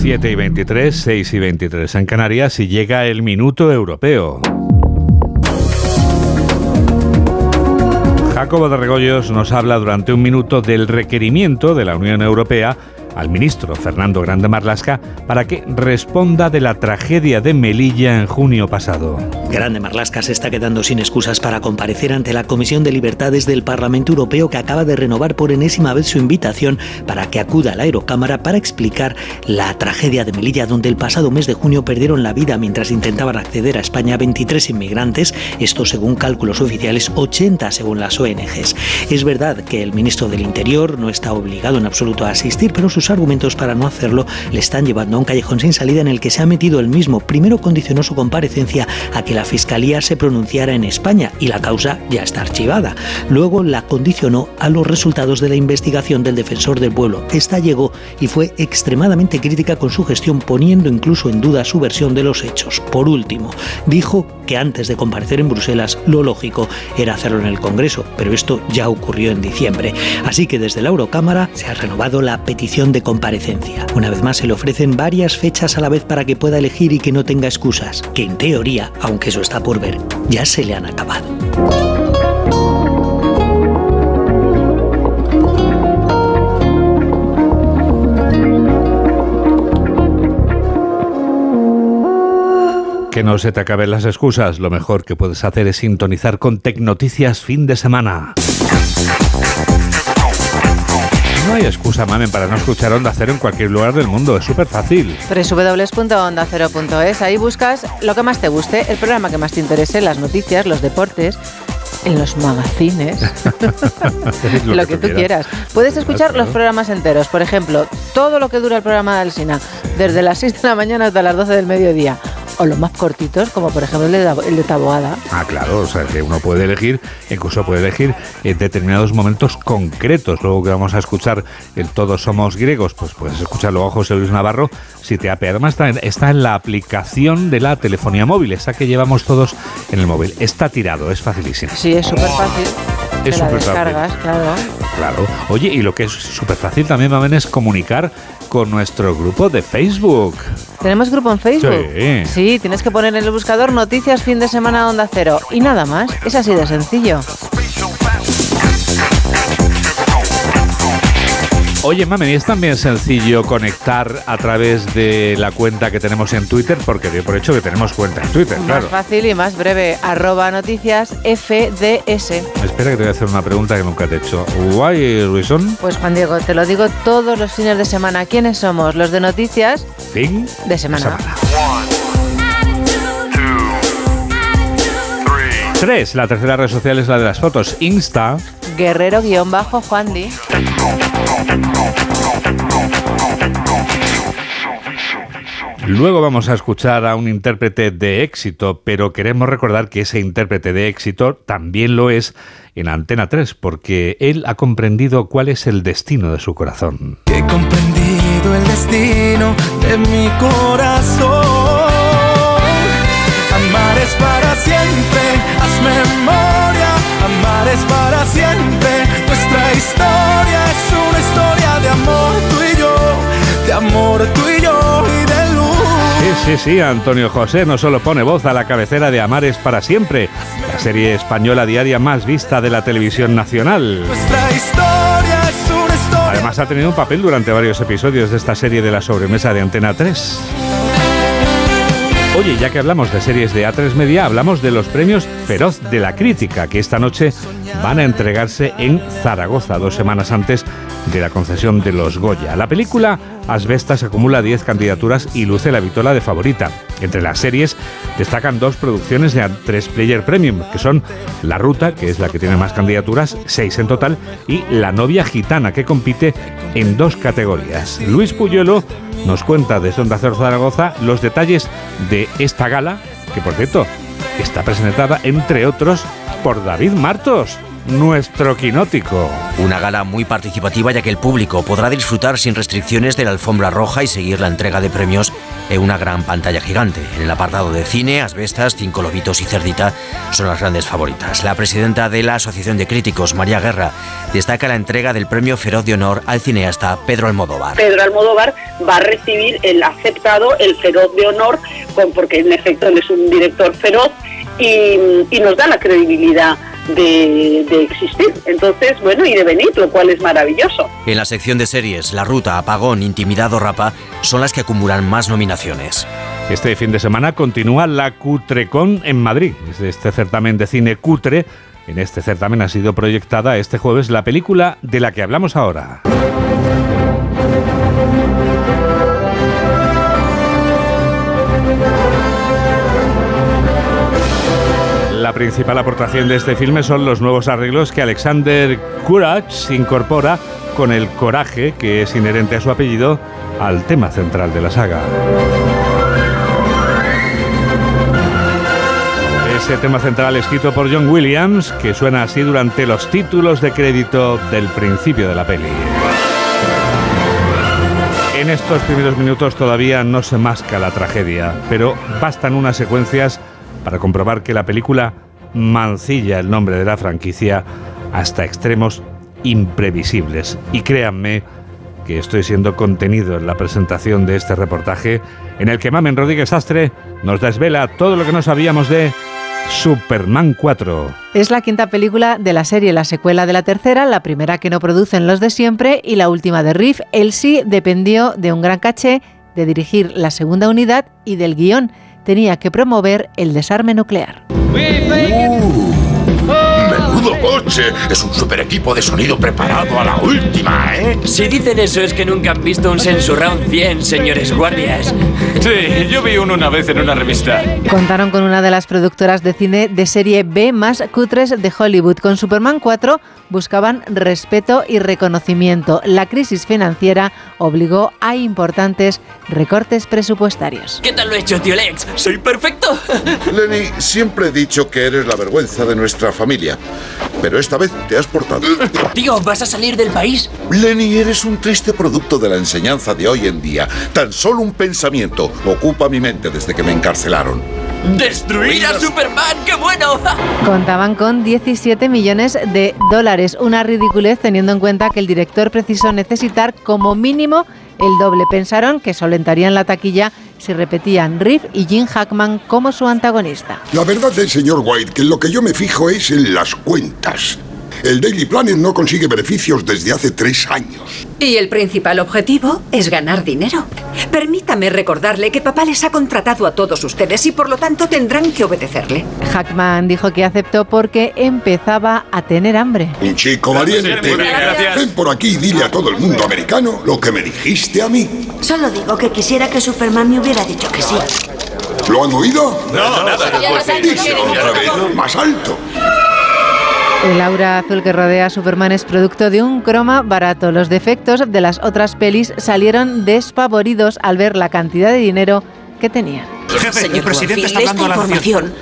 7 y 23, 6 y 23 en Canarias y llega el minuto europeo. Jacobo de Regoyos nos habla durante un minuto del requerimiento de la Unión Europea al ministro Fernando Grande Marlasca para que responda de la tragedia de Melilla en junio pasado.
Grande Marlasca se está quedando sin excusas para comparecer ante la Comisión de Libertades del Parlamento Europeo que acaba de renovar por enésima vez su invitación para que acuda a la Aerocámara para explicar la tragedia de Melilla donde el pasado mes de junio perdieron la vida mientras intentaban acceder a España 23 inmigrantes, esto según cálculos oficiales 80 según las ONGs. Es verdad que el ministro del Interior no está obligado en absoluto a asistir, pero sus argumentos para no hacerlo le están llevando a un callejón sin salida en el que se ha metido él mismo. Primero condicionó su comparecencia a que la Fiscalía se pronunciara en España y la causa ya está archivada. Luego la condicionó a los resultados de la investigación del defensor del pueblo. Esta llegó y fue extremadamente crítica con su gestión, poniendo incluso en duda su versión de los hechos. Por último, dijo que antes de comparecer en Bruselas, lo lógico era hacerlo en el Congreso, pero esto ya ocurrió en diciembre. Así que desde la Eurocámara se ha renovado la petición de comparecencia. Una vez más se le ofrecen varias fechas a la vez para que pueda elegir y que no tenga excusas, que en teoría, aunque eso está por ver, ya se le han acabado.
Que no se te acaben las excusas, lo mejor que puedes hacer es sintonizar con Tecnoticias fin de semana. No hay excusa, mamen, para no escuchar Onda Cero en cualquier lugar del mundo. Es súper fácil.
www.ondacero.es. Ahí buscas lo que más te guste, el programa que más te interese, las noticias, los deportes, en los magazines, lo, lo, que, tú quieras. Puedes escuchar los programas enteros. Por ejemplo, todo lo que dura el programa de Alsina, desde las 6 de la mañana hasta las 12 del mediodía o los más cortitos, como por ejemplo el de, el de Taboada.
Ah, claro, o sea que uno puede elegir, incluso puede elegir en determinados momentos concretos. Luego que vamos a escuchar el Todos somos griegos, pues puedes escucharlo a José Luis Navarro si te apea. Además está en, está en la aplicación de la telefonía móvil, esa que llevamos todos en el móvil. Está tirado, es facilísimo.
Sí, es súper fácil.
Es súper fácil.
descargas, claro.
Claro. Oye, y lo que es súper fácil también, Mamen, es comunicar con nuestro grupo de Facebook.
¿Tenemos grupo en Facebook?
Sí.
Sí, tienes que poner en el buscador Noticias Fin de Semana Onda Cero. Y nada más. Es así de sencillo.
Oye, Mamen, y es también sencillo conectar a través de la cuenta que tenemos en Twitter, porque doy por hecho que tenemos cuenta en Twitter, claro.
Más fácil y más breve. Arroba noticias FDS.
Espera que te voy a hacer una pregunta que nunca te he hecho. ¿Why reason?
Pues Juan Diego, te lo digo todos los fines de semana. ¿Quiénes somos? Los de noticias
Fin
de semana.
Tres, la tercera red social es la de las fotos. Insta.
Guerrero-Juan Di.
Luego vamos a escuchar a un intérprete de éxito, pero queremos recordar que ese intérprete de éxito también lo es en Antena 3, porque él ha comprendido cuál es el destino de su corazón.
He comprendido el destino de mi corazón. Amar es para siempre, haz memoria. Amar es para siempre. Nuestra historia es una historia de amor tú y yo, de amor tú y yo y de luz.
Sí, sí, sí, Antonio José no solo pone voz a la cabecera de Amares para siempre, la serie española diaria más vista de la televisión nacional.
Nuestra historia es una historia.
Además ha tenido un papel durante varios episodios de esta serie de la sobremesa de Antena 3. Oye, ya que hablamos de series de A3 Media, hablamos de los premios Feroz de la Crítica, que esta noche van a entregarse en Zaragoza, dos semanas antes de la concesión de los Goya. La película Asbestas acumula 10 candidaturas y luce la vitola de favorita. Entre las series destacan dos producciones de A3 Player Premium, que son La Ruta, que es la que tiene más candidaturas, seis en total, y La Novia Gitana, que compite en dos categorías. Luis Puyuelo nos cuenta desde Onda Cero Zaragoza los detalles de esta gala, que por cierto está presentada, entre otros, por David Martos, nuestro quinótico.
Una gala muy participativa ya que el público podrá disfrutar sin restricciones de la alfombra roja y seguir la entrega de premios en una gran pantalla gigante. En el apartado de cine, Asbestas, Cinco Lobitos y Cerdita son las grandes favoritas. La presidenta de la Asociación de Críticos, María Guerra, destaca la entrega del premio Feroz de Honor al cineasta Pedro Almodóvar.
Pedro Almodóvar va a recibir el aceptado, el feroz de honor, porque en efecto él es un director feroz y, y nos da la credibilidad de, de existir. Entonces, bueno, y de venir, lo cual es maravilloso.
En la sección de series, La Ruta, Apagón, Intimidad o Rapa son las que acumulan más nominaciones.
Este fin de semana continúa la Cutrecon en Madrid. Este certamen de cine cutre, en este certamen ha sido proyectada este jueves la película de la que hablamos ahora. La principal aportación de este filme son los nuevos arreglos que Alexander Courage incorpora con el coraje que es inherente a su apellido al tema central de la saga. Ese tema central escrito por John Williams, que suena así durante los títulos de crédito del principio de la peli. En estos primeros minutos todavía no se masca la tragedia, pero bastan unas secuencias para comprobar que la película mancilla el nombre de la franquicia hasta extremos imprevisibles. Y créanme que estoy siendo contenido en la presentación de este reportaje en el que Mamen Rodríguez Astre nos desvela todo lo que no sabíamos de Superman 4.
Es la quinta película de la serie, la secuela de la tercera, la primera que no producen los de siempre y la última de Riff. Él sí dependió de un gran caché, de dirigir la segunda unidad y del guion. Tenía que promover el desarme nuclear.
Menudo
Menudo coche. Es un super equipo de sonido preparado a la última, ¿eh?
Si dicen eso es que nunca han visto un Sensurround 100, señores guardias.
Sí, yo vi uno una vez en una revista.
Contaron con una de las productoras de cine de serie B más cutres de Hollywood. Con Superman 4 buscaban respeto y reconocimiento. La crisis financiera obligó a importantes recortes presupuestarios.
¿Qué tal lo he hecho, tío Lex? ¿Soy perfecto?
Lenny, siempre he dicho que eres la vergüenza de nuestra familia. Pero esta vez te has portado.
Tío, ¿vas a salir del país?
Lenny, eres un triste producto de la enseñanza de hoy en día. Tan solo un pensamiento ocupa mi mente desde que me encarcelaron.
¡Destruir a Superman! ¡Qué bueno!
Contaban con 17 millones de dólares, una ridiculez teniendo en cuenta que el director precisó necesitar como mínimo el doble. Pensaron que solentarían la taquilla si repetían Riff y Jim Hackman como su antagonista.
La verdad del señor White, que lo que yo me fijo es en las cuentas. El Daily Planet no consigue beneficios desde hace tres años.
Y el principal objetivo es ganar dinero. Permítame recordarle que papá les ha contratado a todos ustedes y por lo tanto tendrán que obedecerle.
Hackman dijo que aceptó porque empezaba a tener hambre.
Un chico valiente. Ven por aquí y dile a todo el mundo americano lo que me dijiste a mí.
Solo digo que quisiera que Superman me hubiera dicho que sí.
¿Lo han oído?
No, nada.
Díselo otra vez, más alto.
El aura azul que rodea a Superman es producto de un croma barato. Los defectos de las otras pelis salieron despavoridos al ver la cantidad de dinero que tenían.
Jefe, Señor el presidente está hablando esta información.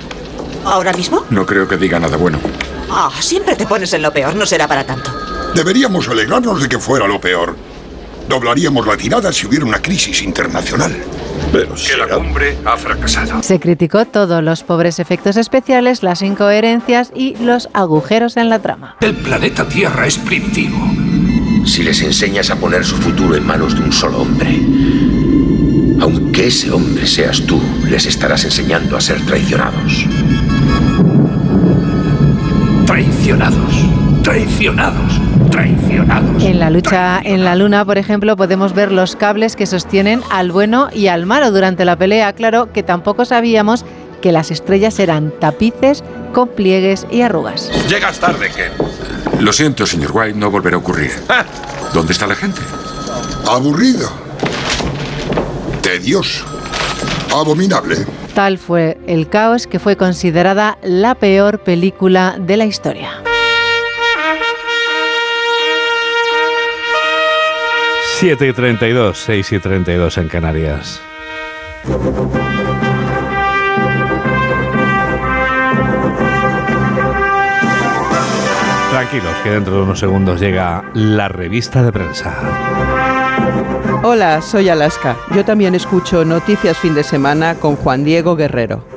¿Ahora mismo?
No creo que diga nada bueno.
Ah, siempre te pones en lo peor, no será para tanto.
Deberíamos alegrarnos de que fuera lo peor. Doblaríamos la tirada si hubiera una crisis internacional.
Pero
que
la cumbre ha fracasado.
Se criticó todos los pobres efectos especiales, las incoherencias y los agujeros en la trama.
El planeta Tierra es primitivo. Si les enseñas a poner su futuro en manos de un solo hombre, aunque ese hombre seas tú, les estarás enseñando a ser traicionados. Traicionados, traicionados, traicionados.
En la lucha en la luna, por ejemplo, podemos ver los cables que sostienen al bueno y al malo durante la pelea. Claro que tampoco sabíamos que las estrellas eran tapices con pliegues y arrugas.
Llegas tarde, Ken.
Lo siento, señor White, no volverá a ocurrir. ¿Dónde está la gente?
Aburrido. Tedioso. Abominable.
Tal fue el caos que fue considerada la peor película de la historia.
Siete y 32, 6 y 32 en Canarias. Tranquilos, que dentro de unos segundos llega la revista de prensa.
Hola, soy Alaska. Yo también escucho Noticias Fin de Semana con Juan Diego Guerrero.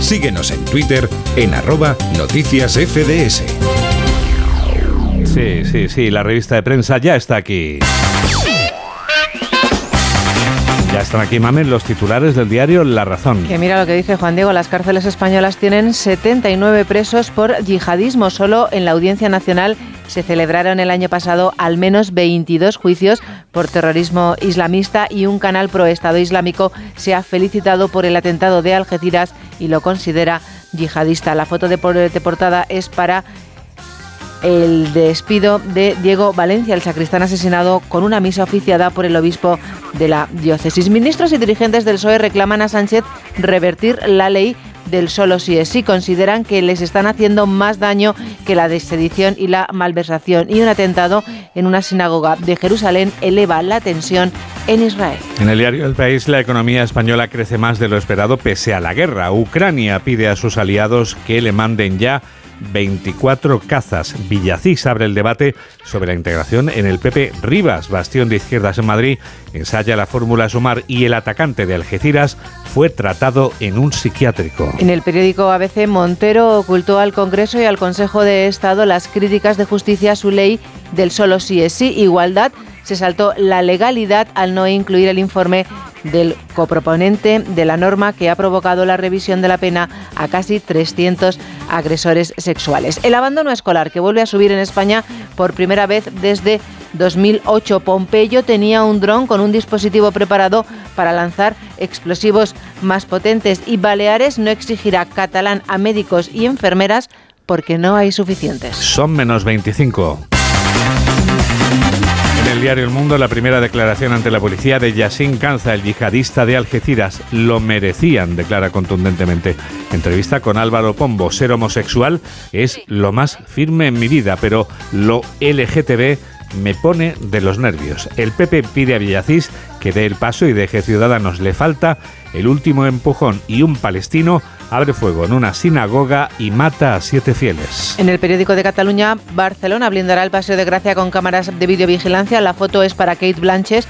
Síguenos en Twitter en arroba noticias FDS.
Sí, sí, sí, la revista de prensa ya está aquí. Ya están aquí, mamen, los titulares del diario La Razón.
Que mira lo que dice Juan Diego, las cárceles españolas tienen 79 presos por yihadismo. Solo en la Audiencia Nacional se celebraron el año pasado al menos 22 juicios por terrorismo islamista y un canal pro Estado Islámico se ha felicitado por el atentado de Algeciras y lo considera yihadista. La foto de portada es para el despido de Diego Valencia, el sacristán asesinado con una misa oficiada por el obispo de la diócesis. Ministros y dirigentes del PSOE reclaman a Sánchez revertir la ley del solo sí es sí. Consideran que les están haciendo más daño que la desedición y la malversación. Y un atentado en una sinagoga de Jerusalén eleva la tensión en Israel.
En el diario El País, la economía española crece más de lo esperado pese a la guerra. Ucrania pide a sus aliados que le manden ya 24 cazas. Villacís abre el debate sobre la integración en el PP. Rivas, bastión de izquierdas en Madrid, ensaya la fórmula Sumar y el atacante de Algeciras fue tratado en un psiquiátrico.
En el periódico ABC, Montero ocultó al Congreso y al Consejo de Estado las críticas de justicia a su ley del solo sí es sí, igualdad. Se saltó la legalidad al no incluir el informe del coproponente de la norma que ha provocado la revisión de la pena a casi 300 agresores sexuales. El abandono escolar que vuelve a subir en España por primera vez desde 2008. Pompeyo tenía un dron con un dispositivo preparado para lanzar explosivos más potentes y Baleares no exigirá catalán a médicos y enfermeras porque no hay suficientes.
Son menos 25. En el diario El Mundo, la primera declaración ante la policía de Yassin Canza, el yihadista de Algeciras. Lo merecían, declara contundentemente. Entrevista con Álvaro Pombo. Ser homosexual es lo más firme en mi vida, pero lo LGTB me pone de los nervios. El PP pide a Villacís que dé el paso y deje Ciudadanos. Le falta el último empujón y un palestino abre fuego en una sinagoga y mata a siete fieles.
En el periódico de Cataluña, Barcelona blindará el Paseo de Gracia con cámaras de videovigilancia. La foto es para Kate Blanches.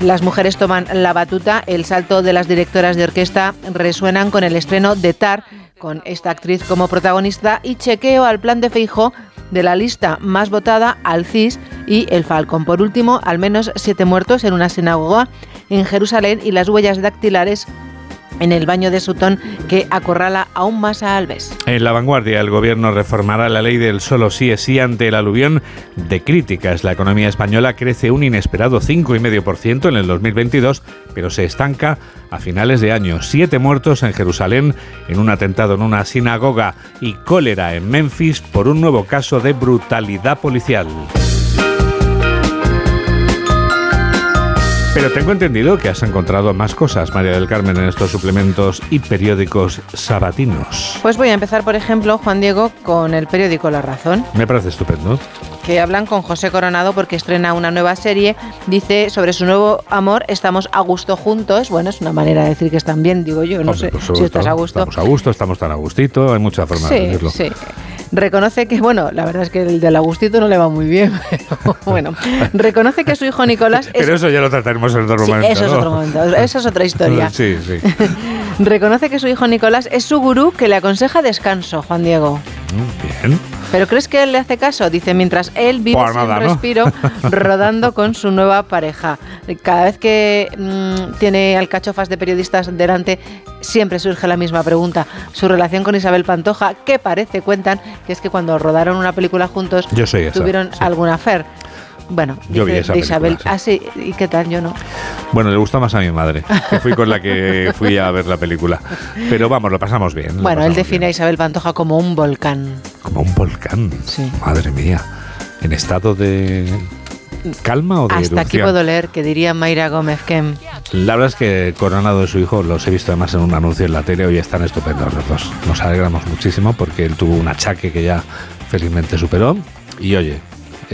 Las mujeres toman la batuta. El salto de las directoras de orquesta resuenan con el estreno de Tar, con esta actriz como protagonista, y chequeo al plan de Feijo de la lista más votada al CIS y el Falcon. Por último, al menos siete muertos en una sinagoga en Jerusalén y las huellas dactilares en el baño de Sutton que acorrala aún más a Alves.
En la vanguardia, el gobierno reformará la ley del solo sí es sí ante el aluvión de críticas. La economía española crece un inesperado 5,5% en el 2022, pero se estanca a finales de año. Siete muertos en Jerusalén en un atentado en una sinagoga y cólera en Memphis por un nuevo caso de brutalidad policial. Pero tengo entendido que has encontrado más cosas, María del Carmen, en estos suplementos y periódicos sabatinos.
Pues voy a empezar, por ejemplo, Juan Diego, con el periódico La Razón.
Me parece estupendo.
Que hablan con José Coronado porque estrena una nueva serie. Dice sobre su nuevo amor, estamos a gusto juntos. Bueno, es una manera de decir que están bien, digo yo. No
Hombre,
sé si estás a gusto.
Estamos a gusto, estamos tan a gustito, hay muchas formas de
Sí,
decirlo.
sí. Reconoce que, bueno, la verdad es que el del Agustito no le va muy bien, pero bueno, reconoce que su hijo Nicolás es
Pero eso ya lo trataremos en otro
Sí,
momento.
eso es
¿no?
otro momento, esa es otra historia.
Sí, sí.
Reconoce que su hijo Nicolás es su gurú que le aconseja descanso, Juan Diego.
Bien.
¿Pero crees que él le hace caso? Dice, mientras él vive
Pues
sin
nada, ¿no?
respiro, rodando con su nueva pareja. Cada vez que mm, tiene alcachofas de periodistas delante, siempre surge la misma pregunta. Su relación con Isabel Pantoja, que parece, cuentan, que es que cuando rodaron una película juntos,
Yo soy esa,
tuvieron alguna affair. Bueno,
Yo vi esa
de Isabel.
película,
Ah, sí, ¿y qué tal? Yo no.
Bueno, le gusta más a mi madre, que fui con la que fui a ver la película. Pero vamos, lo pasamos bien.
Bueno, él define a Isabel Pantoja como un volcán.
Como un volcán. Madre mía. ¿En estado de calma o de
Hasta aquí puedo leer que diría Mayra Gómez Kem.
La verdad es que Coronado y su hijo los he visto además en un anuncio en la tele hoy están estupendos los dos. Nos alegramos muchísimo porque él tuvo un achaque que ya felizmente superó. Y oye,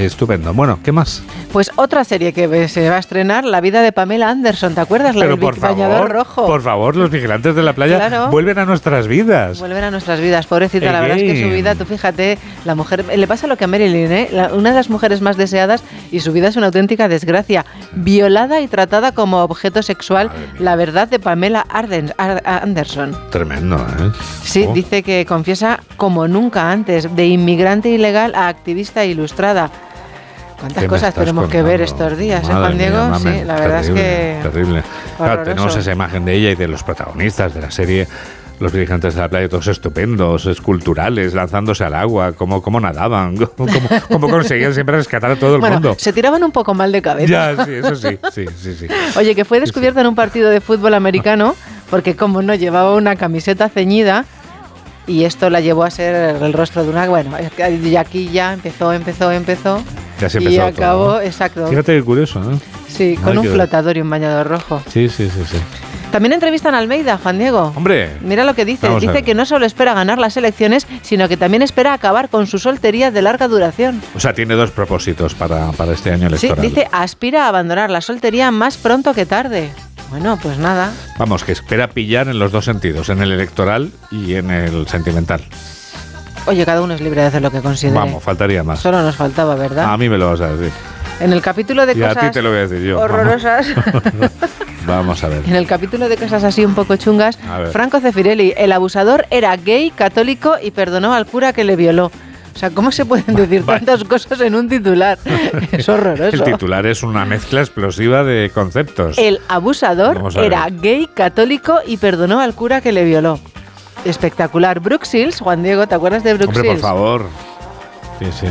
estupendo. Bueno, ¿qué más?
Pues otra serie que se va a estrenar, La vida de Pamela Anderson, ¿te acuerdas? La
Pero
del
por favor,
rojo.
por favor, los vigilantes de la playa
Claro.
vuelven a nuestras vidas.
Vuelven a nuestras vidas, pobrecita. La verdad es que su vida, tú fíjate, la mujer. Le pasa lo que a Marilyn, ¿eh? La- una de las mujeres más deseadas y su vida es una auténtica desgracia. Violada y tratada como objeto sexual, la verdad de Pamela Arden- Ar- Anderson.
Tremendo, ¿eh?
Sí,
Oh.
dice que confiesa como nunca antes, de inmigrante ilegal a activista ilustrada. ¿Cuántas
¿Qué me
cosas tenemos que ver estos días, eh,
Madre
Juan Diego? sí, la verdad
terrible,
es que.
Terrible. Claro, tenemos esa imagen de ella y de los protagonistas de la serie. Los dirigentes de la playa, todos estupendos, esculturales, lanzándose al agua, cómo, cómo nadaban, cómo, cómo conseguían siempre rescatar a todo el
Bueno,
mundo.
se tiraban un poco mal de cabeza.
Ya, sí, eso sí, sí, sí, sí.
Oye, que fue descubierta en un partido de fútbol americano porque como no llevaba una camiseta ceñida y esto la llevó a ser el rostro de una... Bueno, y aquí ya empezó, empezó, empezó
Ya se
y
empezó todo,
acabó,
¿no?
exacto.
Fíjate qué curioso, ¿no?
Sí,
Ay,
con un flotador y un bañador rojo.
Sí, sí, sí, sí.
También entrevistan a Almeida, Juan Diego.
Hombre.
Mira lo que dice. Dice que no solo espera ganar las elecciones, sino que también espera acabar con su soltería de larga duración.
O sea, tiene dos propósitos para, para este año
Sí,
electoral.
dice aspira a abandonar la soltería más pronto que tarde. Bueno, pues nada.
Vamos, que espera pillar en los dos sentidos, en el electoral y en el sentimental.
Oye, cada uno es libre de hacer lo que considere.
Vamos, faltaría más.
Solo nos faltaba, ¿verdad?
A mí me lo vas a decir.
En el capítulo de
Y a
cosas
ti te lo voy a decir yo.
horrorosas,
Vamos a ver.
en el capítulo de cosas así un poco chungas. Franco Cefirelli, el abusador era gay, católico y perdonó al cura que le violó. O sea, ¿cómo se pueden decir tantas cosas en un titular? Es horroroso.
El titular es una mezcla explosiva de conceptos.
El abusador era gay, católico y perdonó al cura que le violó. Espectacular. Shields, Juan Diego, ¿te acuerdas de Brooke
Hombre, por favor. Sí, sí.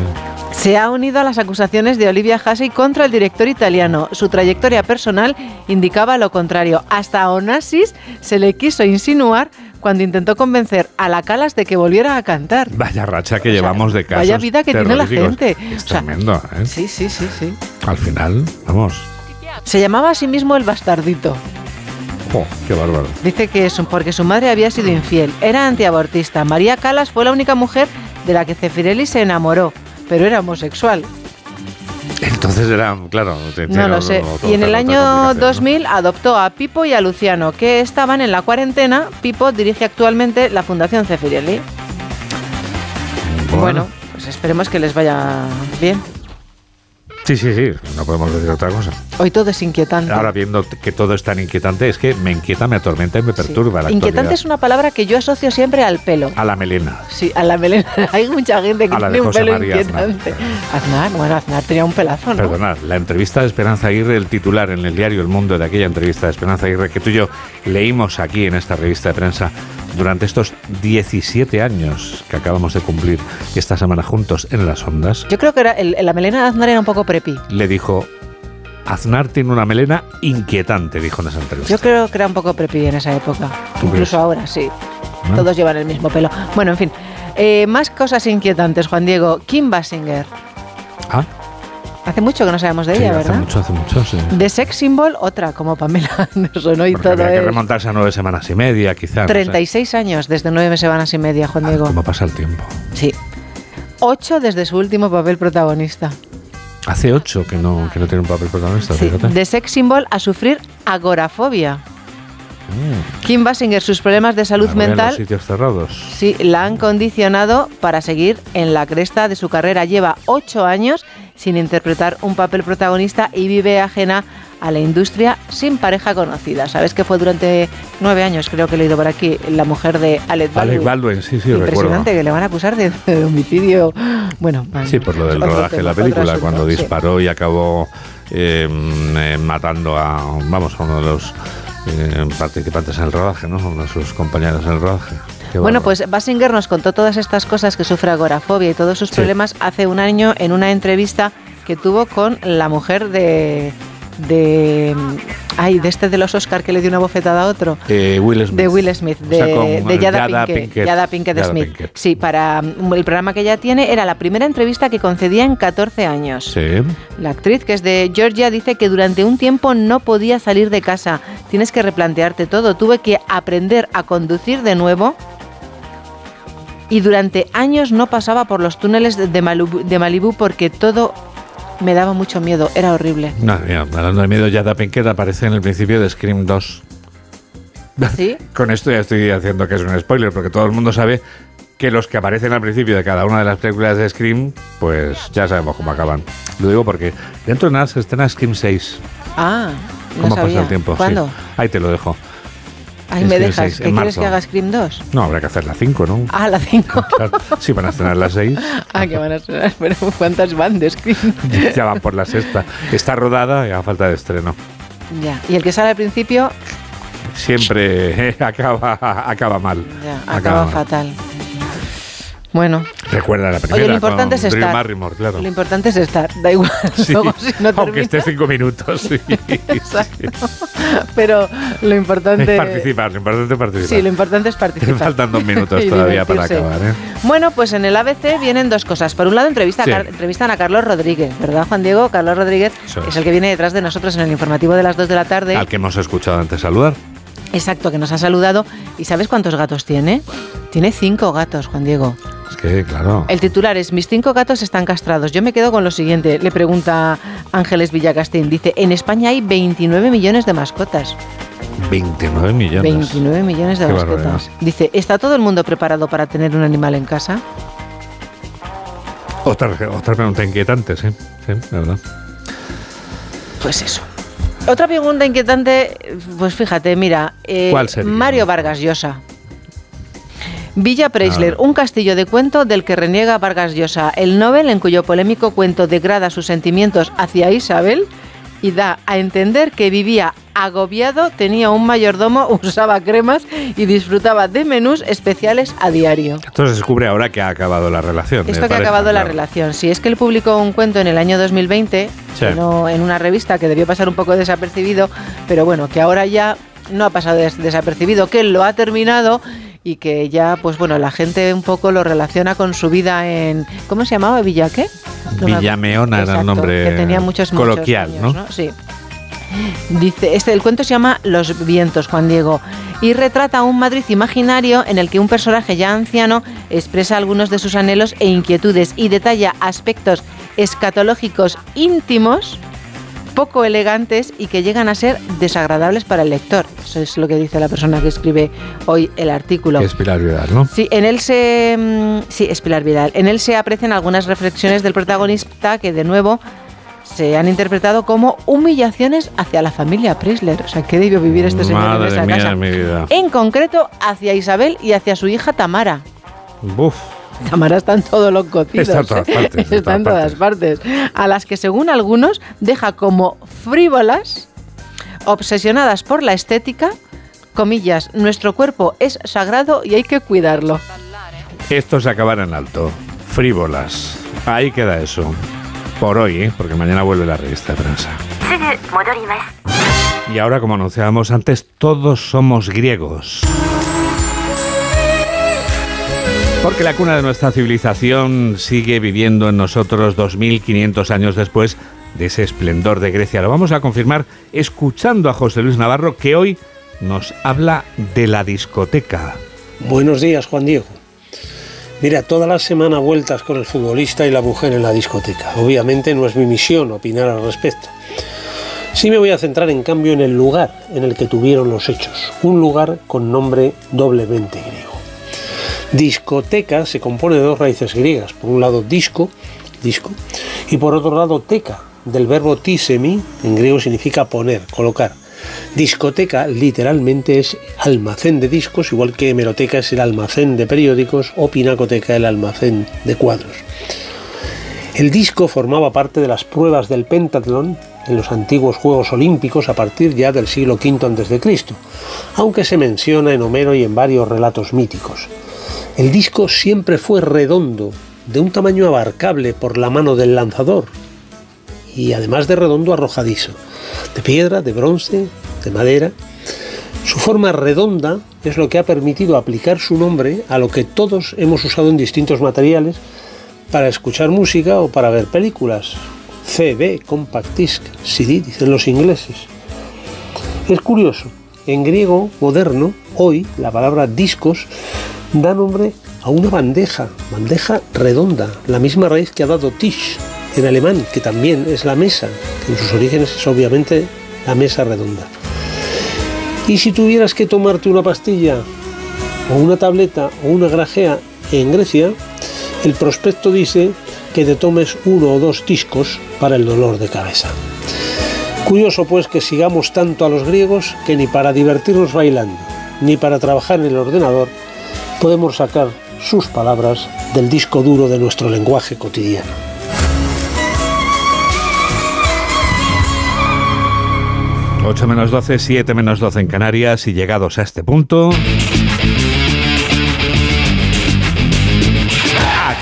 Se ha unido a las acusaciones de Olivia Hussey contra el director italiano. Su trayectoria personal indicaba lo contrario. Hasta a Onassis se le quiso insinuar cuando intentó convencer a la Calas de que volviera a cantar.
Vaya racha que llevamos de casos
vaya vida que tiene la gente.
Es
O sea,
tremendo, ¿eh?
Sí, sí, sí, sí.
Al final, vamos.
Se llamaba a sí mismo el bastardito.
Qué bárbaro.
Dice que es porque su madre había sido infiel. Era antiabortista. María Calas fue la única mujer de la que Cefirelli se enamoró, pero era homosexual.
Entonces era, claro. te-
No lo sé.
otro-
Y en el año
complicación, ¿no?
2000 adoptó a Pipo y a Luciano, que estaban en la cuarentena. Pipo dirige actualmente la Fundación Cefirelli. Bueno, pues esperemos que les vaya bien.
Sí, sí, sí. No podemos decir otra cosa.
Hoy todo es inquietante.
Ahora viendo que todo es tan inquietante, es que me inquieta, me atormenta y me perturba la
Inquietante
actualidad.
es una palabra que yo asocio siempre al pelo.
A la melena.
Sí, a la melena. Hay mucha gente que tiene un pelo
María
inquietante. Aznar. bueno, Aznar tenía un pelazo, ¿no?
Perdonad, la entrevista de Esperanza Aguirre, el titular en el diario El Mundo de aquella entrevista de Esperanza Aguirre que tú y yo leímos aquí en esta revista de prensa durante estos 17 años que acabamos de cumplir esta semana juntos en las ondas,
Yo creo que era el- la melena de Aznar era un poco prepi.
le dijo, Aznar tiene una melena inquietante, dijo en esa entrevista.
Yo creo que era un poco prepi en esa época.
¿Tú
Incluso
crees?
ahora, sí.
¿No?
Todos llevan el mismo pelo. Bueno, en fin. Eh, más cosas inquietantes, Juan Diego. Kim Basinger.
Ah,
Hace mucho que no sabemos de
sí,
ella,
hace
¿verdad?
mucho, hace mucho, sí.
De sex symbol, otra, como Pamela Anderson. Hoy
Porque
todo
habría que
es
remontarse a nueve semanas y media, quizá. no sé.
36 años desde nueve semanas y media, Juan Diego.
¿Cómo pasa el tiempo?
Sí. Ocho desde su último papel protagonista.
Hace ocho que no, que no tiene un papel protagonista,
Sí.
fíjate.
De sex symbol a sufrir agorafobia.
Mm.
Kim Basinger, sus problemas de salud mental
Los sitios cerrados.
Sí, la han condicionado para seguir en la cresta de su carrera. Lleva ocho años sin interpretar un papel protagonista y vive ajena a la industria sin pareja conocida. ¿Sabes que fue durante nueve años, creo que he leído por aquí, la mujer de Alec Baldwin?
Alec Baldwin, sí, sí, recuerdo.
Impresionante, que le van a acusar de, de homicidio. Bueno,
Sí, por lo del rodaje de la película,
asunto,
cuando
sí.
disparó y acabó eh, eh, matando a, vamos, a uno de los eh, participantes en el rodaje, ¿no? Uno de sus compañeros en el rodaje. Qué
Bueno, pues Basinger nos contó todas estas cosas que sufre agorafobia y todos sus
Sí.
problemas hace un año en una entrevista que tuvo con la mujer de de ay de este de los Oscar que le dio una bofetada a otro
Eh, Will Smith.
de Will Smith de,
O sea,
de Yada,
Yada
Pinkett,
Pinkett.
Yada Pinkett
Yada
Smith
Pinkett.
sí para mm, el programa que ella tiene era la primera entrevista que concedía en 14 años
Sí.
la actriz, que es de Georgia, dice que durante un tiempo no podía salir de casa. Tienes que replantearte todo. Tuve que aprender a conducir de nuevo. Y durante años no pasaba por los túneles de Malibu, de Malibú porque todo me daba mucho miedo. Era horrible.
No, mira, hablando de miedo, Yada Pinkett aparece en el principio de Scream 2.
¿Sí?
Con esto ya estoy haciendo que es un spoiler, porque todo el mundo sabe que los que aparecen al principio de cada una de las películas de Scream, pues ya sabemos cómo acaban. Lo digo porque dentro de nada se estrena Scream 6.
Ah, no
¿Cómo
sabía.
pasa el tiempo? Sí.
¿Cuándo?
Ahí te lo dejo.
Ahí me dejas.
6,
¿Qué quieres que haga Scream 2?
No, habrá que hacer la 5, ¿no?
Ah, la 5.
Claro, sí, van a estrenar las 6.
ah, que van a sonar. Pero ¿cuántas van de Scream?
ya van por la sexta. Está rodada y a falta de estreno.
ya. Y el que sale al principio,
Siempre eh, acaba, acaba mal.
ya, acaba
mal.
fatal. Bueno,
Recuerda la primera
Oye, lo importante
con
es estar.
Claro.
Lo importante es estar, da igual.
Sí,
Luego, si no
aunque esté cinco minutos. sí.
Exacto. Pero lo importante
Es participar, lo importante es participar.
Sí, lo importante es
Te
participar.
faltan dos minutos todavía para acabar, ¿eh?
Bueno, pues en el ABC vienen dos cosas. Por un lado, entrevista a
Sí.
Entrevistan a Carlos Rodríguez, ¿verdad, Juan Diego? Carlos Rodríguez es
es.
el que viene detrás de nosotros en el informativo de las 2 de la tarde.
Al que hemos escuchado antes saludar.
Exacto, que nos ha saludado. ¿Y sabes cuántos gatos tiene? Tiene cinco gatos, Juan Diego.
Es que, claro.
El titular es Mis cinco gatos están castrados. Yo me quedo con lo siguiente. Le pregunta Ángeles Villacastín. Dice, en España hay 29 millones de mascotas.
29 millones.
29 millones de
Qué
mascotas.
barbaridad.
Dice, ¿está todo el mundo preparado para tener un animal en casa?
Otra, otra pregunta inquietante, sí, sí, la verdad.
Pues eso. Otra pregunta inquietante, pues fíjate, mira, eh,
¿Cuál sería?
Mario Vargas Llosa. Villa Preisler,
Ah.
un castillo de cuento del que reniega Vargas Llosa, el Nobel en cuyo polémico cuento degrada sus sentimientos hacia Isabel y da a entender que vivía agobiado, tenía un mayordomo, usaba cremas y disfrutaba de menús especiales a diario.
Esto se descubre ahora que ha acabado la relación.
Esto que ha acabado la relación. Si es que él publicó un cuento en el año 2020,
Sí.
que no- en una revista que debió pasar un poco desapercibido, pero bueno, que ahora ya no ha pasado des- desapercibido, que él lo ha terminado y que ya, pues bueno, la gente un poco lo relaciona con su vida en... ¿Cómo se llamaba? ¿Villa qué? No
Villameona era el nombre
que tenía muchos, muchos
coloquial, ¿no?
Sí. Dice, este, el cuento se llama Los vientos, Juan Diego, y retrata un Madrid imaginario en el que un personaje ya anciano expresa algunos de sus anhelos e inquietudes y detalla aspectos escatológicos íntimos, poco elegantes y que llegan a ser desagradables para el lector. Eso es lo que dice la persona que escribe hoy el artículo.
Es Pilar Vidal, ¿no?
Sí, en él se. mm, Sí, es Pilar Vidal. En él se aprecian algunas reflexiones del protagonista que, de nuevo, se han interpretado como humillaciones hacia la familia Preisler. O sea, ¿qué debió vivir este señor
Madre
en esa
mía
casa?
de mi vida.
En concreto, hacia Isabel y hacia su hija Tamara.
Buf.
Tamara está en todos los cocidos.
Está en todas
¿eh?
partes,
Está en
todas
todas partes. A las que, según algunos, deja como frívolas, obsesionadas por la estética. Comillas, nuestro cuerpo es sagrado y hay que cuidarlo.
Esto se acabará en alto. Frívolas. Ahí queda eso. Por hoy, ¿eh? porque mañana vuelve la revista de prensa. Y ahora, como anunciábamos antes, todos somos griegos. Porque la cuna de nuestra civilización sigue viviendo en nosotros 2500 años después de ese esplendor de Grecia. Lo vamos a confirmar escuchando a José Luis Navarro que hoy nos habla de la discoteca.
Buenos días, Juan Diego. Mira, toda la semana vueltas con el futbolista y la mujer en la discoteca. Obviamente no es mi misión opinar al respecto. Sí me voy a centrar en cambio en el lugar en el que tuvieron los hechos. Un lugar con nombre doblemente griego. Discoteca se compone de dos raíces griegas. Por un lado disco, disco, y por otro lado teca, del verbo tisemi, en griego significa poner, colocar. Discoteca literalmente es almacén de discos, igual que hemeroteca es el almacén de periódicos o pinacoteca el almacén de cuadros. El disco formaba parte de las pruebas del pentatlón en los antiguos Juegos Olímpicos a partir ya del siglo V a.C., aunque se menciona en Homero y en varios relatos míticos. El disco siempre fue redondo, de un tamaño abarcable por la mano del lanzador, y además de redondo arrojadizo, de piedra, de bronce, de madera. Su forma redonda es lo que ha permitido aplicar su nombre a lo que todos hemos usado en distintos materiales para escuchar música o para ver películas. CD, compact disc, CD, dicen los ingleses. Es curioso, en griego moderno, hoy la palabra discos da nombre a una bandeja, bandeja redonda, la misma raíz que ha dado Tisch en alemán, que también es la mesa, que en sus orígenes es obviamente la mesa redonda. Y si tuvieras que tomarte una pastilla o una tableta o una grajea en Grecia, el prospecto dice que te tomes uno o dos discos para el dolor de cabeza. Curioso pues que sigamos tanto a los griegos que ni para divertirnos bailando, ni para trabajar en el ordenador, podemos sacar sus palabras del disco duro de nuestro lenguaje cotidiano.
Ocho menos 12, 7 menos 12 en Canarias y llegados a este punto...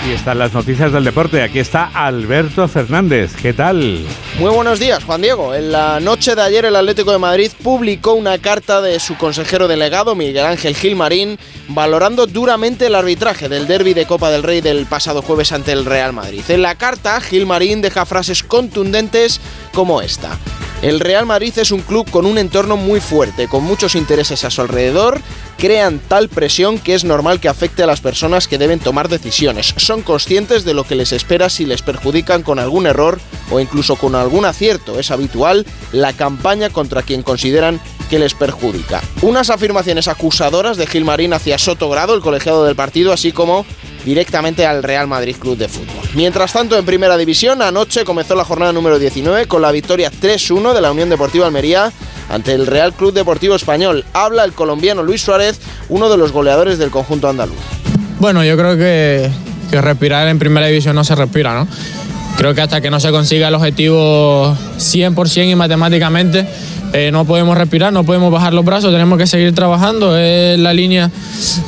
Aquí están las noticias del deporte. Aquí está Alberto Fernández. ¿Qué tal?
Muy buenos días, Juan Diego. En la noche de ayer el Atlético de Madrid publicó una carta de su consejero delegado, Miguel Ángel Gilmarín, valorando duramente el arbitraje del derby de Copa del Rey del pasado jueves ante el Real Madrid. En la carta, Gilmarín deja frases contundentes como esta. El Real Madrid es un club con un entorno muy fuerte, con muchos intereses a su alrededor, crean tal presión que es normal que afecte a las personas que deben tomar decisiones. Son conscientes de lo que les espera si les perjudican con algún error o incluso con algún acierto. Es habitual la campaña contra quien consideran que les perjudica. Unas afirmaciones acusadoras de Gilmarín hacia Soto Grado, el colegiado del partido, así como directamente al Real Madrid Club de Fútbol. Mientras tanto, en primera división, anoche comenzó la jornada número 19 con la victoria 3-1 de la Unión Deportiva Almería ante el Real Club Deportivo Español. Habla el colombiano Luis Suárez, uno de los goleadores del conjunto andaluz.
Bueno, yo creo que, que respirar en primera división no se respira, ¿no? Creo que hasta que no se consiga el objetivo 100% y matemáticamente, eh, no podemos respirar, no podemos bajar los brazos, tenemos que seguir trabajando, es la línea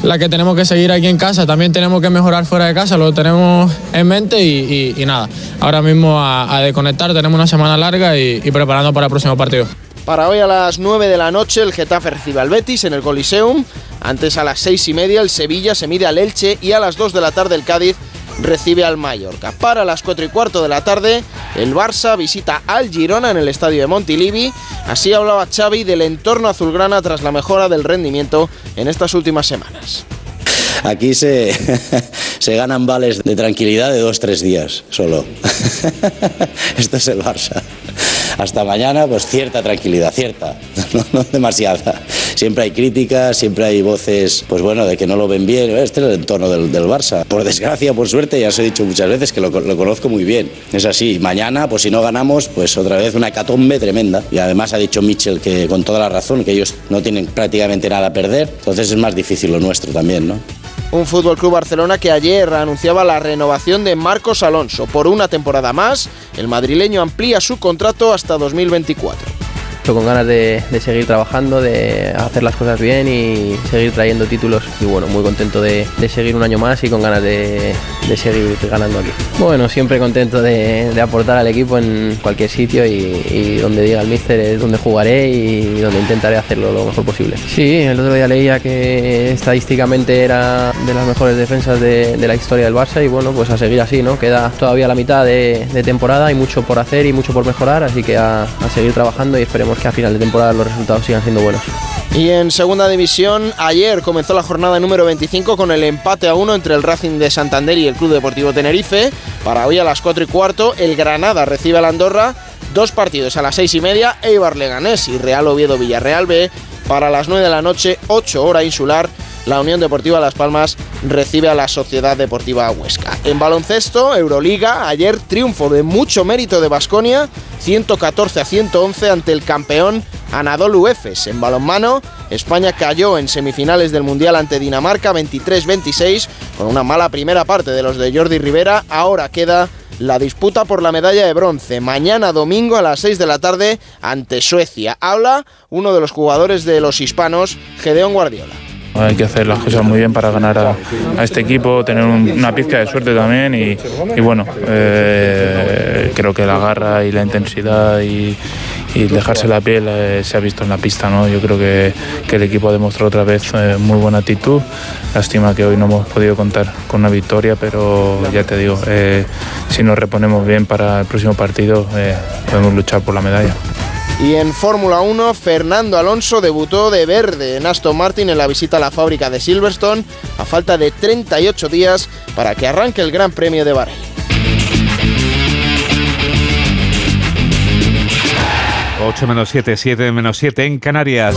la que tenemos que seguir aquí en casa, también tenemos que mejorar fuera de casa, lo tenemos en mente y, nada, ahora mismo a, desconectar, tenemos una semana larga y, y preparando para el próximo partido.
Para hoy a las 9 de la noche el Getafe recibe al Betis en el Coliseum. Antes a las 6 y media el Sevilla se mide al Elche y a las 2 de la tarde el Cádiz recibe al Mallorca. Para las 4 y cuarto de la tarde, el Barça visita al Girona en el estadio de Montilivi. Así hablaba Xavi del entorno azulgrana tras la mejora del rendimiento en estas últimas semanas.
Aquí se, se ganan vales de tranquilidad de dos, tres días solo. Esto es el Barça hasta mañana, pues cierta tranquilidad, cierta, no, demasiada. Siempre hay críticas, siempre hay voces, pues bueno, de que no lo ven bien. Este es el entorno del, Barça. Por desgracia, por suerte, ya os he dicho muchas veces que lo, conozco muy bien. Es así. Mañana, pues si no ganamos, pues otra vez una catombe tremenda. Y además ha dicho Mitchell que con toda la razón, que ellos no tienen prácticamente nada a perder. Entonces es más difícil lo nuestro también, ¿no?
un Fútbol Club Barcelona que ayer anunciaba la renovación de Marcos Alonso por una temporada más. El madrileño amplía su contrato hasta 2024
con ganas de, seguir trabajando, de hacer las cosas bien y seguir trayendo títulos. Y bueno, muy contento de, seguir un año más y con ganas de, seguir ganando aquí. Bueno, siempre contento de, aportar al equipo en cualquier sitio y, donde diga el míster es donde jugaré y donde intentaré hacerlo lo mejor posible. Sí, el otro día leía que estadísticamente era de las mejores defensas de, la historia del Barça y bueno, pues a seguir así, ¿no? Queda todavía la mitad de, temporada, hay mucho por hacer y mucho por mejorar, así que a seguir trabajando y esperemos que a final de temporada los resultados sigan siendo buenos.
Y en segunda división, ayer comenzó la jornada número 25 con el empate a uno entre el Racing de Santander y el Club Deportivo Tenerife. Para hoy a las 4 y cuarto, el Granada recibe al Andorra. Dos partidos a las 6 y media, Eibar Leganés y Real Oviedo Villarreal B. Para las 9 de la noche, 8 hora insular, la Unión Deportiva Las Palmas recibe a la Sociedad Deportiva Huesca. En baloncesto, Euroliga, ayer triunfo de mucho mérito de Basconia, 114 a 111 ante el campeón Anadolu Efes. En balonmano, España cayó en semifinales del Mundial ante Dinamarca 23-26 con una mala primera parte de los de Jordi Rivera. Ahora queda la disputa por la medalla de bronce. Mañana domingo a las 6 de la tarde ante Suecia. Habla uno de los jugadores de los hispanos, Gedeón Guardiola.
Hay que hacer las cosas muy bien para ganar a, este equipo, tener una pizca de suerte también y, bueno, eh, creo que la garra y la intensidad y, dejarse la piel eh, se ha visto en la pista. ¿no? Yo creo que, el equipo ha demostrado otra vez eh, muy buena actitud. Lástima que hoy no hemos podido contar con una victoria, pero ya te digo, si nos reponemos bien para el próximo partido podemos luchar por la medalla.
Y en Fórmula 1, Fernando Alonso debutó de verde en Aston Martin en la visita a la fábrica de Silverstone a falta de 38 días para que arranque el Gran Premio de Bahrein.
8 menos 7, 7 menos 7 en Canarias.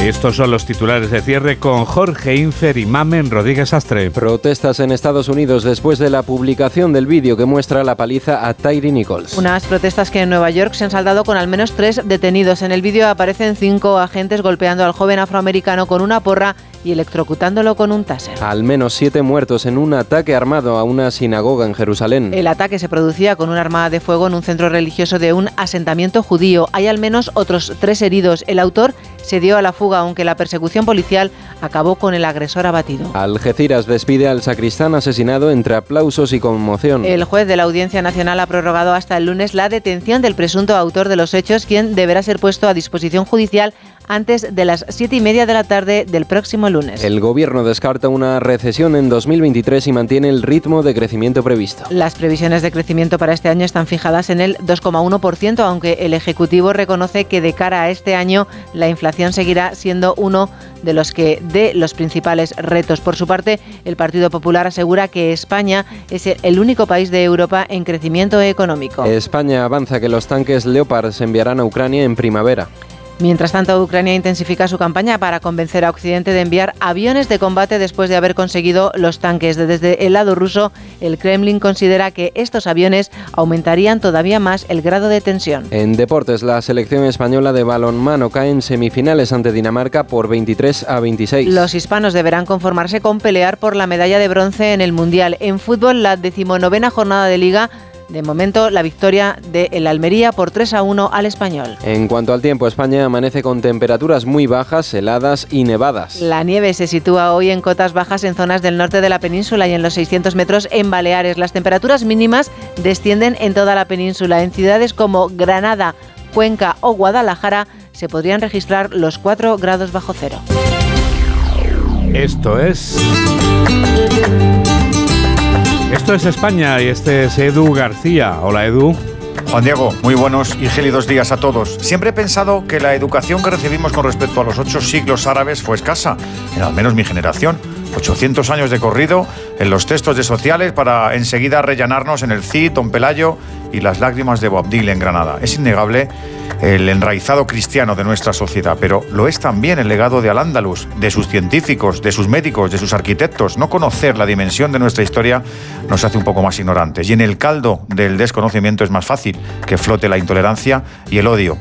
Estos son los titulares de cierre con Jorge Infer y Mamen Rodríguez Astre.
Protestas en Estados Unidos después de la publicación del vídeo que muestra la paliza a Tyree Nichols.
Unas protestas que en Nueva York se han saldado con al menos tres detenidos. En el vídeo aparecen cinco agentes golpeando al joven afroamericano con una porra y electrocutándolo con un taser.
Al menos siete muertos en un ataque armado a una sinagoga en Jerusalén.
El ataque se producía con una arma de fuego en un centro religioso de un asentamiento judío. Hay al menos otros tres heridos. El autor se dio a la fuga, aunque la persecución policial acabó con el agresor abatido.
Algeciras despide al sacristán asesinado entre aplausos y conmoción.
El juez de la Audiencia Nacional ha prorrogado hasta el lunes la detención del presunto autor de los hechos, quien deberá ser puesto a disposición judicial antes de las siete y media de la tarde del próximo lunes.
El gobierno descarta una recesión en 2023 y mantiene el ritmo de crecimiento previsto.
Las previsiones de crecimiento para este año están fijadas en el 2,1%, aunque el Ejecutivo reconoce que de cara a este año la inflación seguirá siendo uno de los que de los principales retos. Por su parte, el Partido Popular asegura que España es el único país de Europa en crecimiento económico.
España avanza que los tanques Leopard se enviarán a Ucrania en primavera.
Mientras tanto, Ucrania intensifica su campaña para convencer a Occidente de enviar aviones de combate después de haber conseguido los tanques. Desde el lado ruso, el Kremlin considera que estos aviones aumentarían todavía más el grado de tensión.
En deportes, la selección española de balonmano cae en semifinales ante Dinamarca por 23 a 26.
Los hispanos deberán conformarse con pelear por la medalla de bronce en el Mundial. En fútbol, la decimonovena jornada de liga de momento, la victoria de el Almería por 3 a 1 al español.
En cuanto al tiempo, España amanece con temperaturas muy bajas, heladas y nevadas.
La nieve se sitúa hoy en cotas bajas en zonas del norte de la península y en los 600 metros en Baleares. Las temperaturas mínimas descienden en toda la península. En ciudades como Granada, Cuenca o Guadalajara se podrían registrar los 4 grados bajo cero.
Esto es... Esto es España y este es Edu García. Hola Edu.
Juan Diego, muy buenos y gélidos días a todos. Siempre he pensado que la educación que recibimos con respecto a los ocho siglos árabes fue escasa, en al menos mi generación. 800 años de corrido en los textos de sociales para enseguida rellenarnos en el Cid, Don Pelayo y las lágrimas de Boabdil en Granada. Es innegable el enraizado cristiano de nuestra sociedad, pero lo es también el legado de Al-Ándalus, de sus científicos, de sus médicos, de sus arquitectos. No conocer la dimensión de nuestra historia nos hace un poco más ignorantes. Y en el caldo del desconocimiento es más fácil que flote la intolerancia y el odio.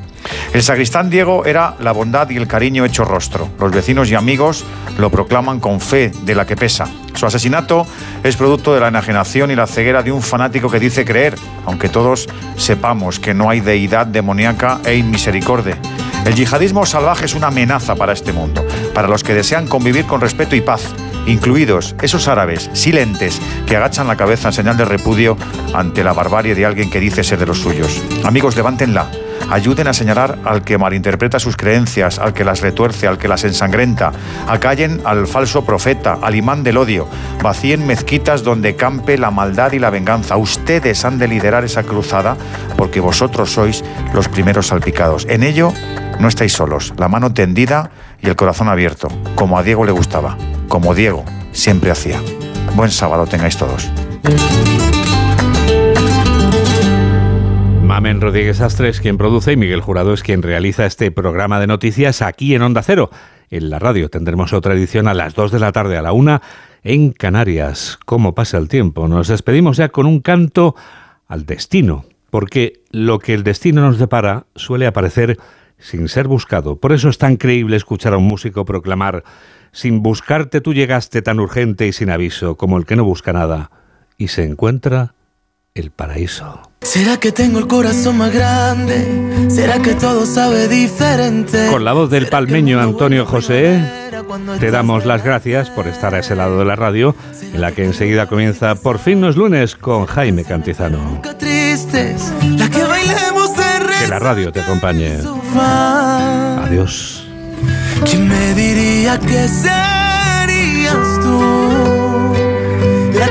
El sacristán Diego era la bondad y el cariño hecho rostro. Los vecinos y amigos lo proclaman con fe de la que pesa. Su asesinato es producto de la enajenación y la ceguera de un fanático que dice creer, aunque todos sepamos que no hay deidad demoníaca e inmisericordia. El yihadismo salvaje es una amenaza para este mundo, para los que desean convivir con respeto y paz, incluidos esos árabes silentes que agachan la cabeza en señal de repudio ante la barbarie de alguien que dice ser de los suyos. Amigos, levántenla ayuden a señalar al que malinterpreta sus creencias, al que las retuerce, al que las ensangrenta, acallen al falso profeta, al imán del odio, vacíen mezquitas donde campe la maldad y la venganza. Ustedes han de liderar esa cruzada porque vosotros sois los primeros salpicados. En ello no estáis solos, la mano tendida y el corazón abierto, como a Diego le gustaba, como Diego siempre hacía. Buen sábado tengáis todos.
Mamen Rodríguez Astres quien produce y Miguel Jurado es quien realiza este programa de noticias aquí en Onda Cero. En la radio tendremos otra edición a las 2 de la tarde a la 1 en Canarias. ¿Cómo pasa el tiempo? Nos despedimos ya con un canto al destino, porque lo que el destino nos depara suele aparecer sin ser buscado. Por eso es tan creíble escuchar a un músico proclamar sin buscarte tú llegaste tan urgente y sin aviso como el que no busca nada y se encuentra el paraíso.
¿Será que tengo el corazón más grande? ¿Será que todo sabe diferente?
Con la voz del palmeño Antonio José, te damos las gracias por estar a ese lado de la radio, en la que enseguida comienza Por fin no es lunes con Jaime Cantizano. Que la radio te acompañe. Adiós.
¿Quién me diría que serías tú?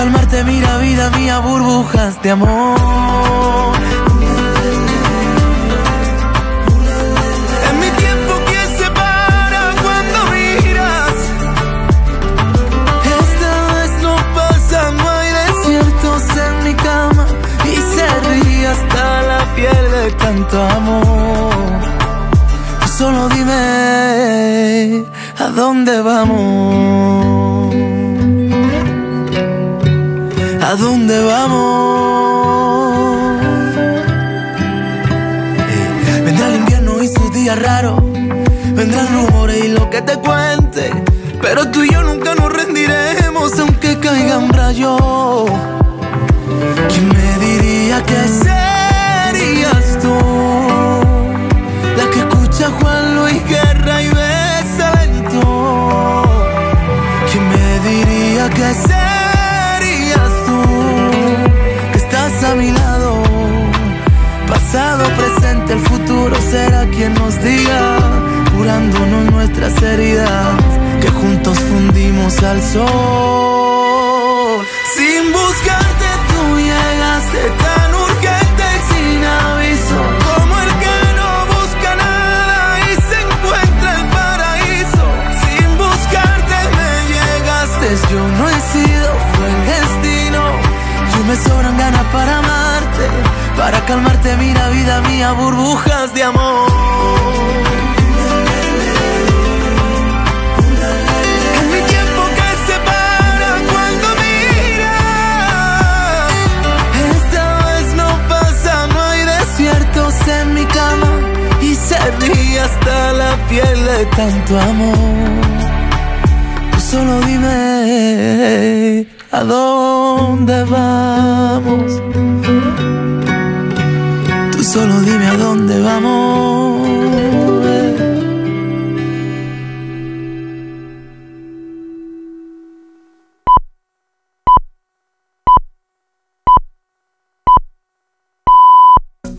calmarte, mira vida mía, burbujas de amor. En mi tiempo que se para cuando miras. Esta vez no pasa, no hay desiertos en mi cama y se ríe hasta la piel de tanto amor. Solo dime a dónde vamos. Vendrán rumores y lo que te cuente. Nos diga, curándonos nuestras heridas, que juntos fundimos al sol. Sin buscarte tú llegaste tan urgente y sin aviso, como el que no busca nada y se encuentra el paraíso. Sin buscarte me llegaste, yo no he sido, fue el destino. Y me amarte, para calmarte, mira vida mía, burbujas de amor. En mi tiempo que se para cuando miras, esta vez no pasa, no hay desiertos en mi cama y se ríe hasta la piel de tanto amor. Tú solo dime a dónde vamos. Solo dime a dónde vamos.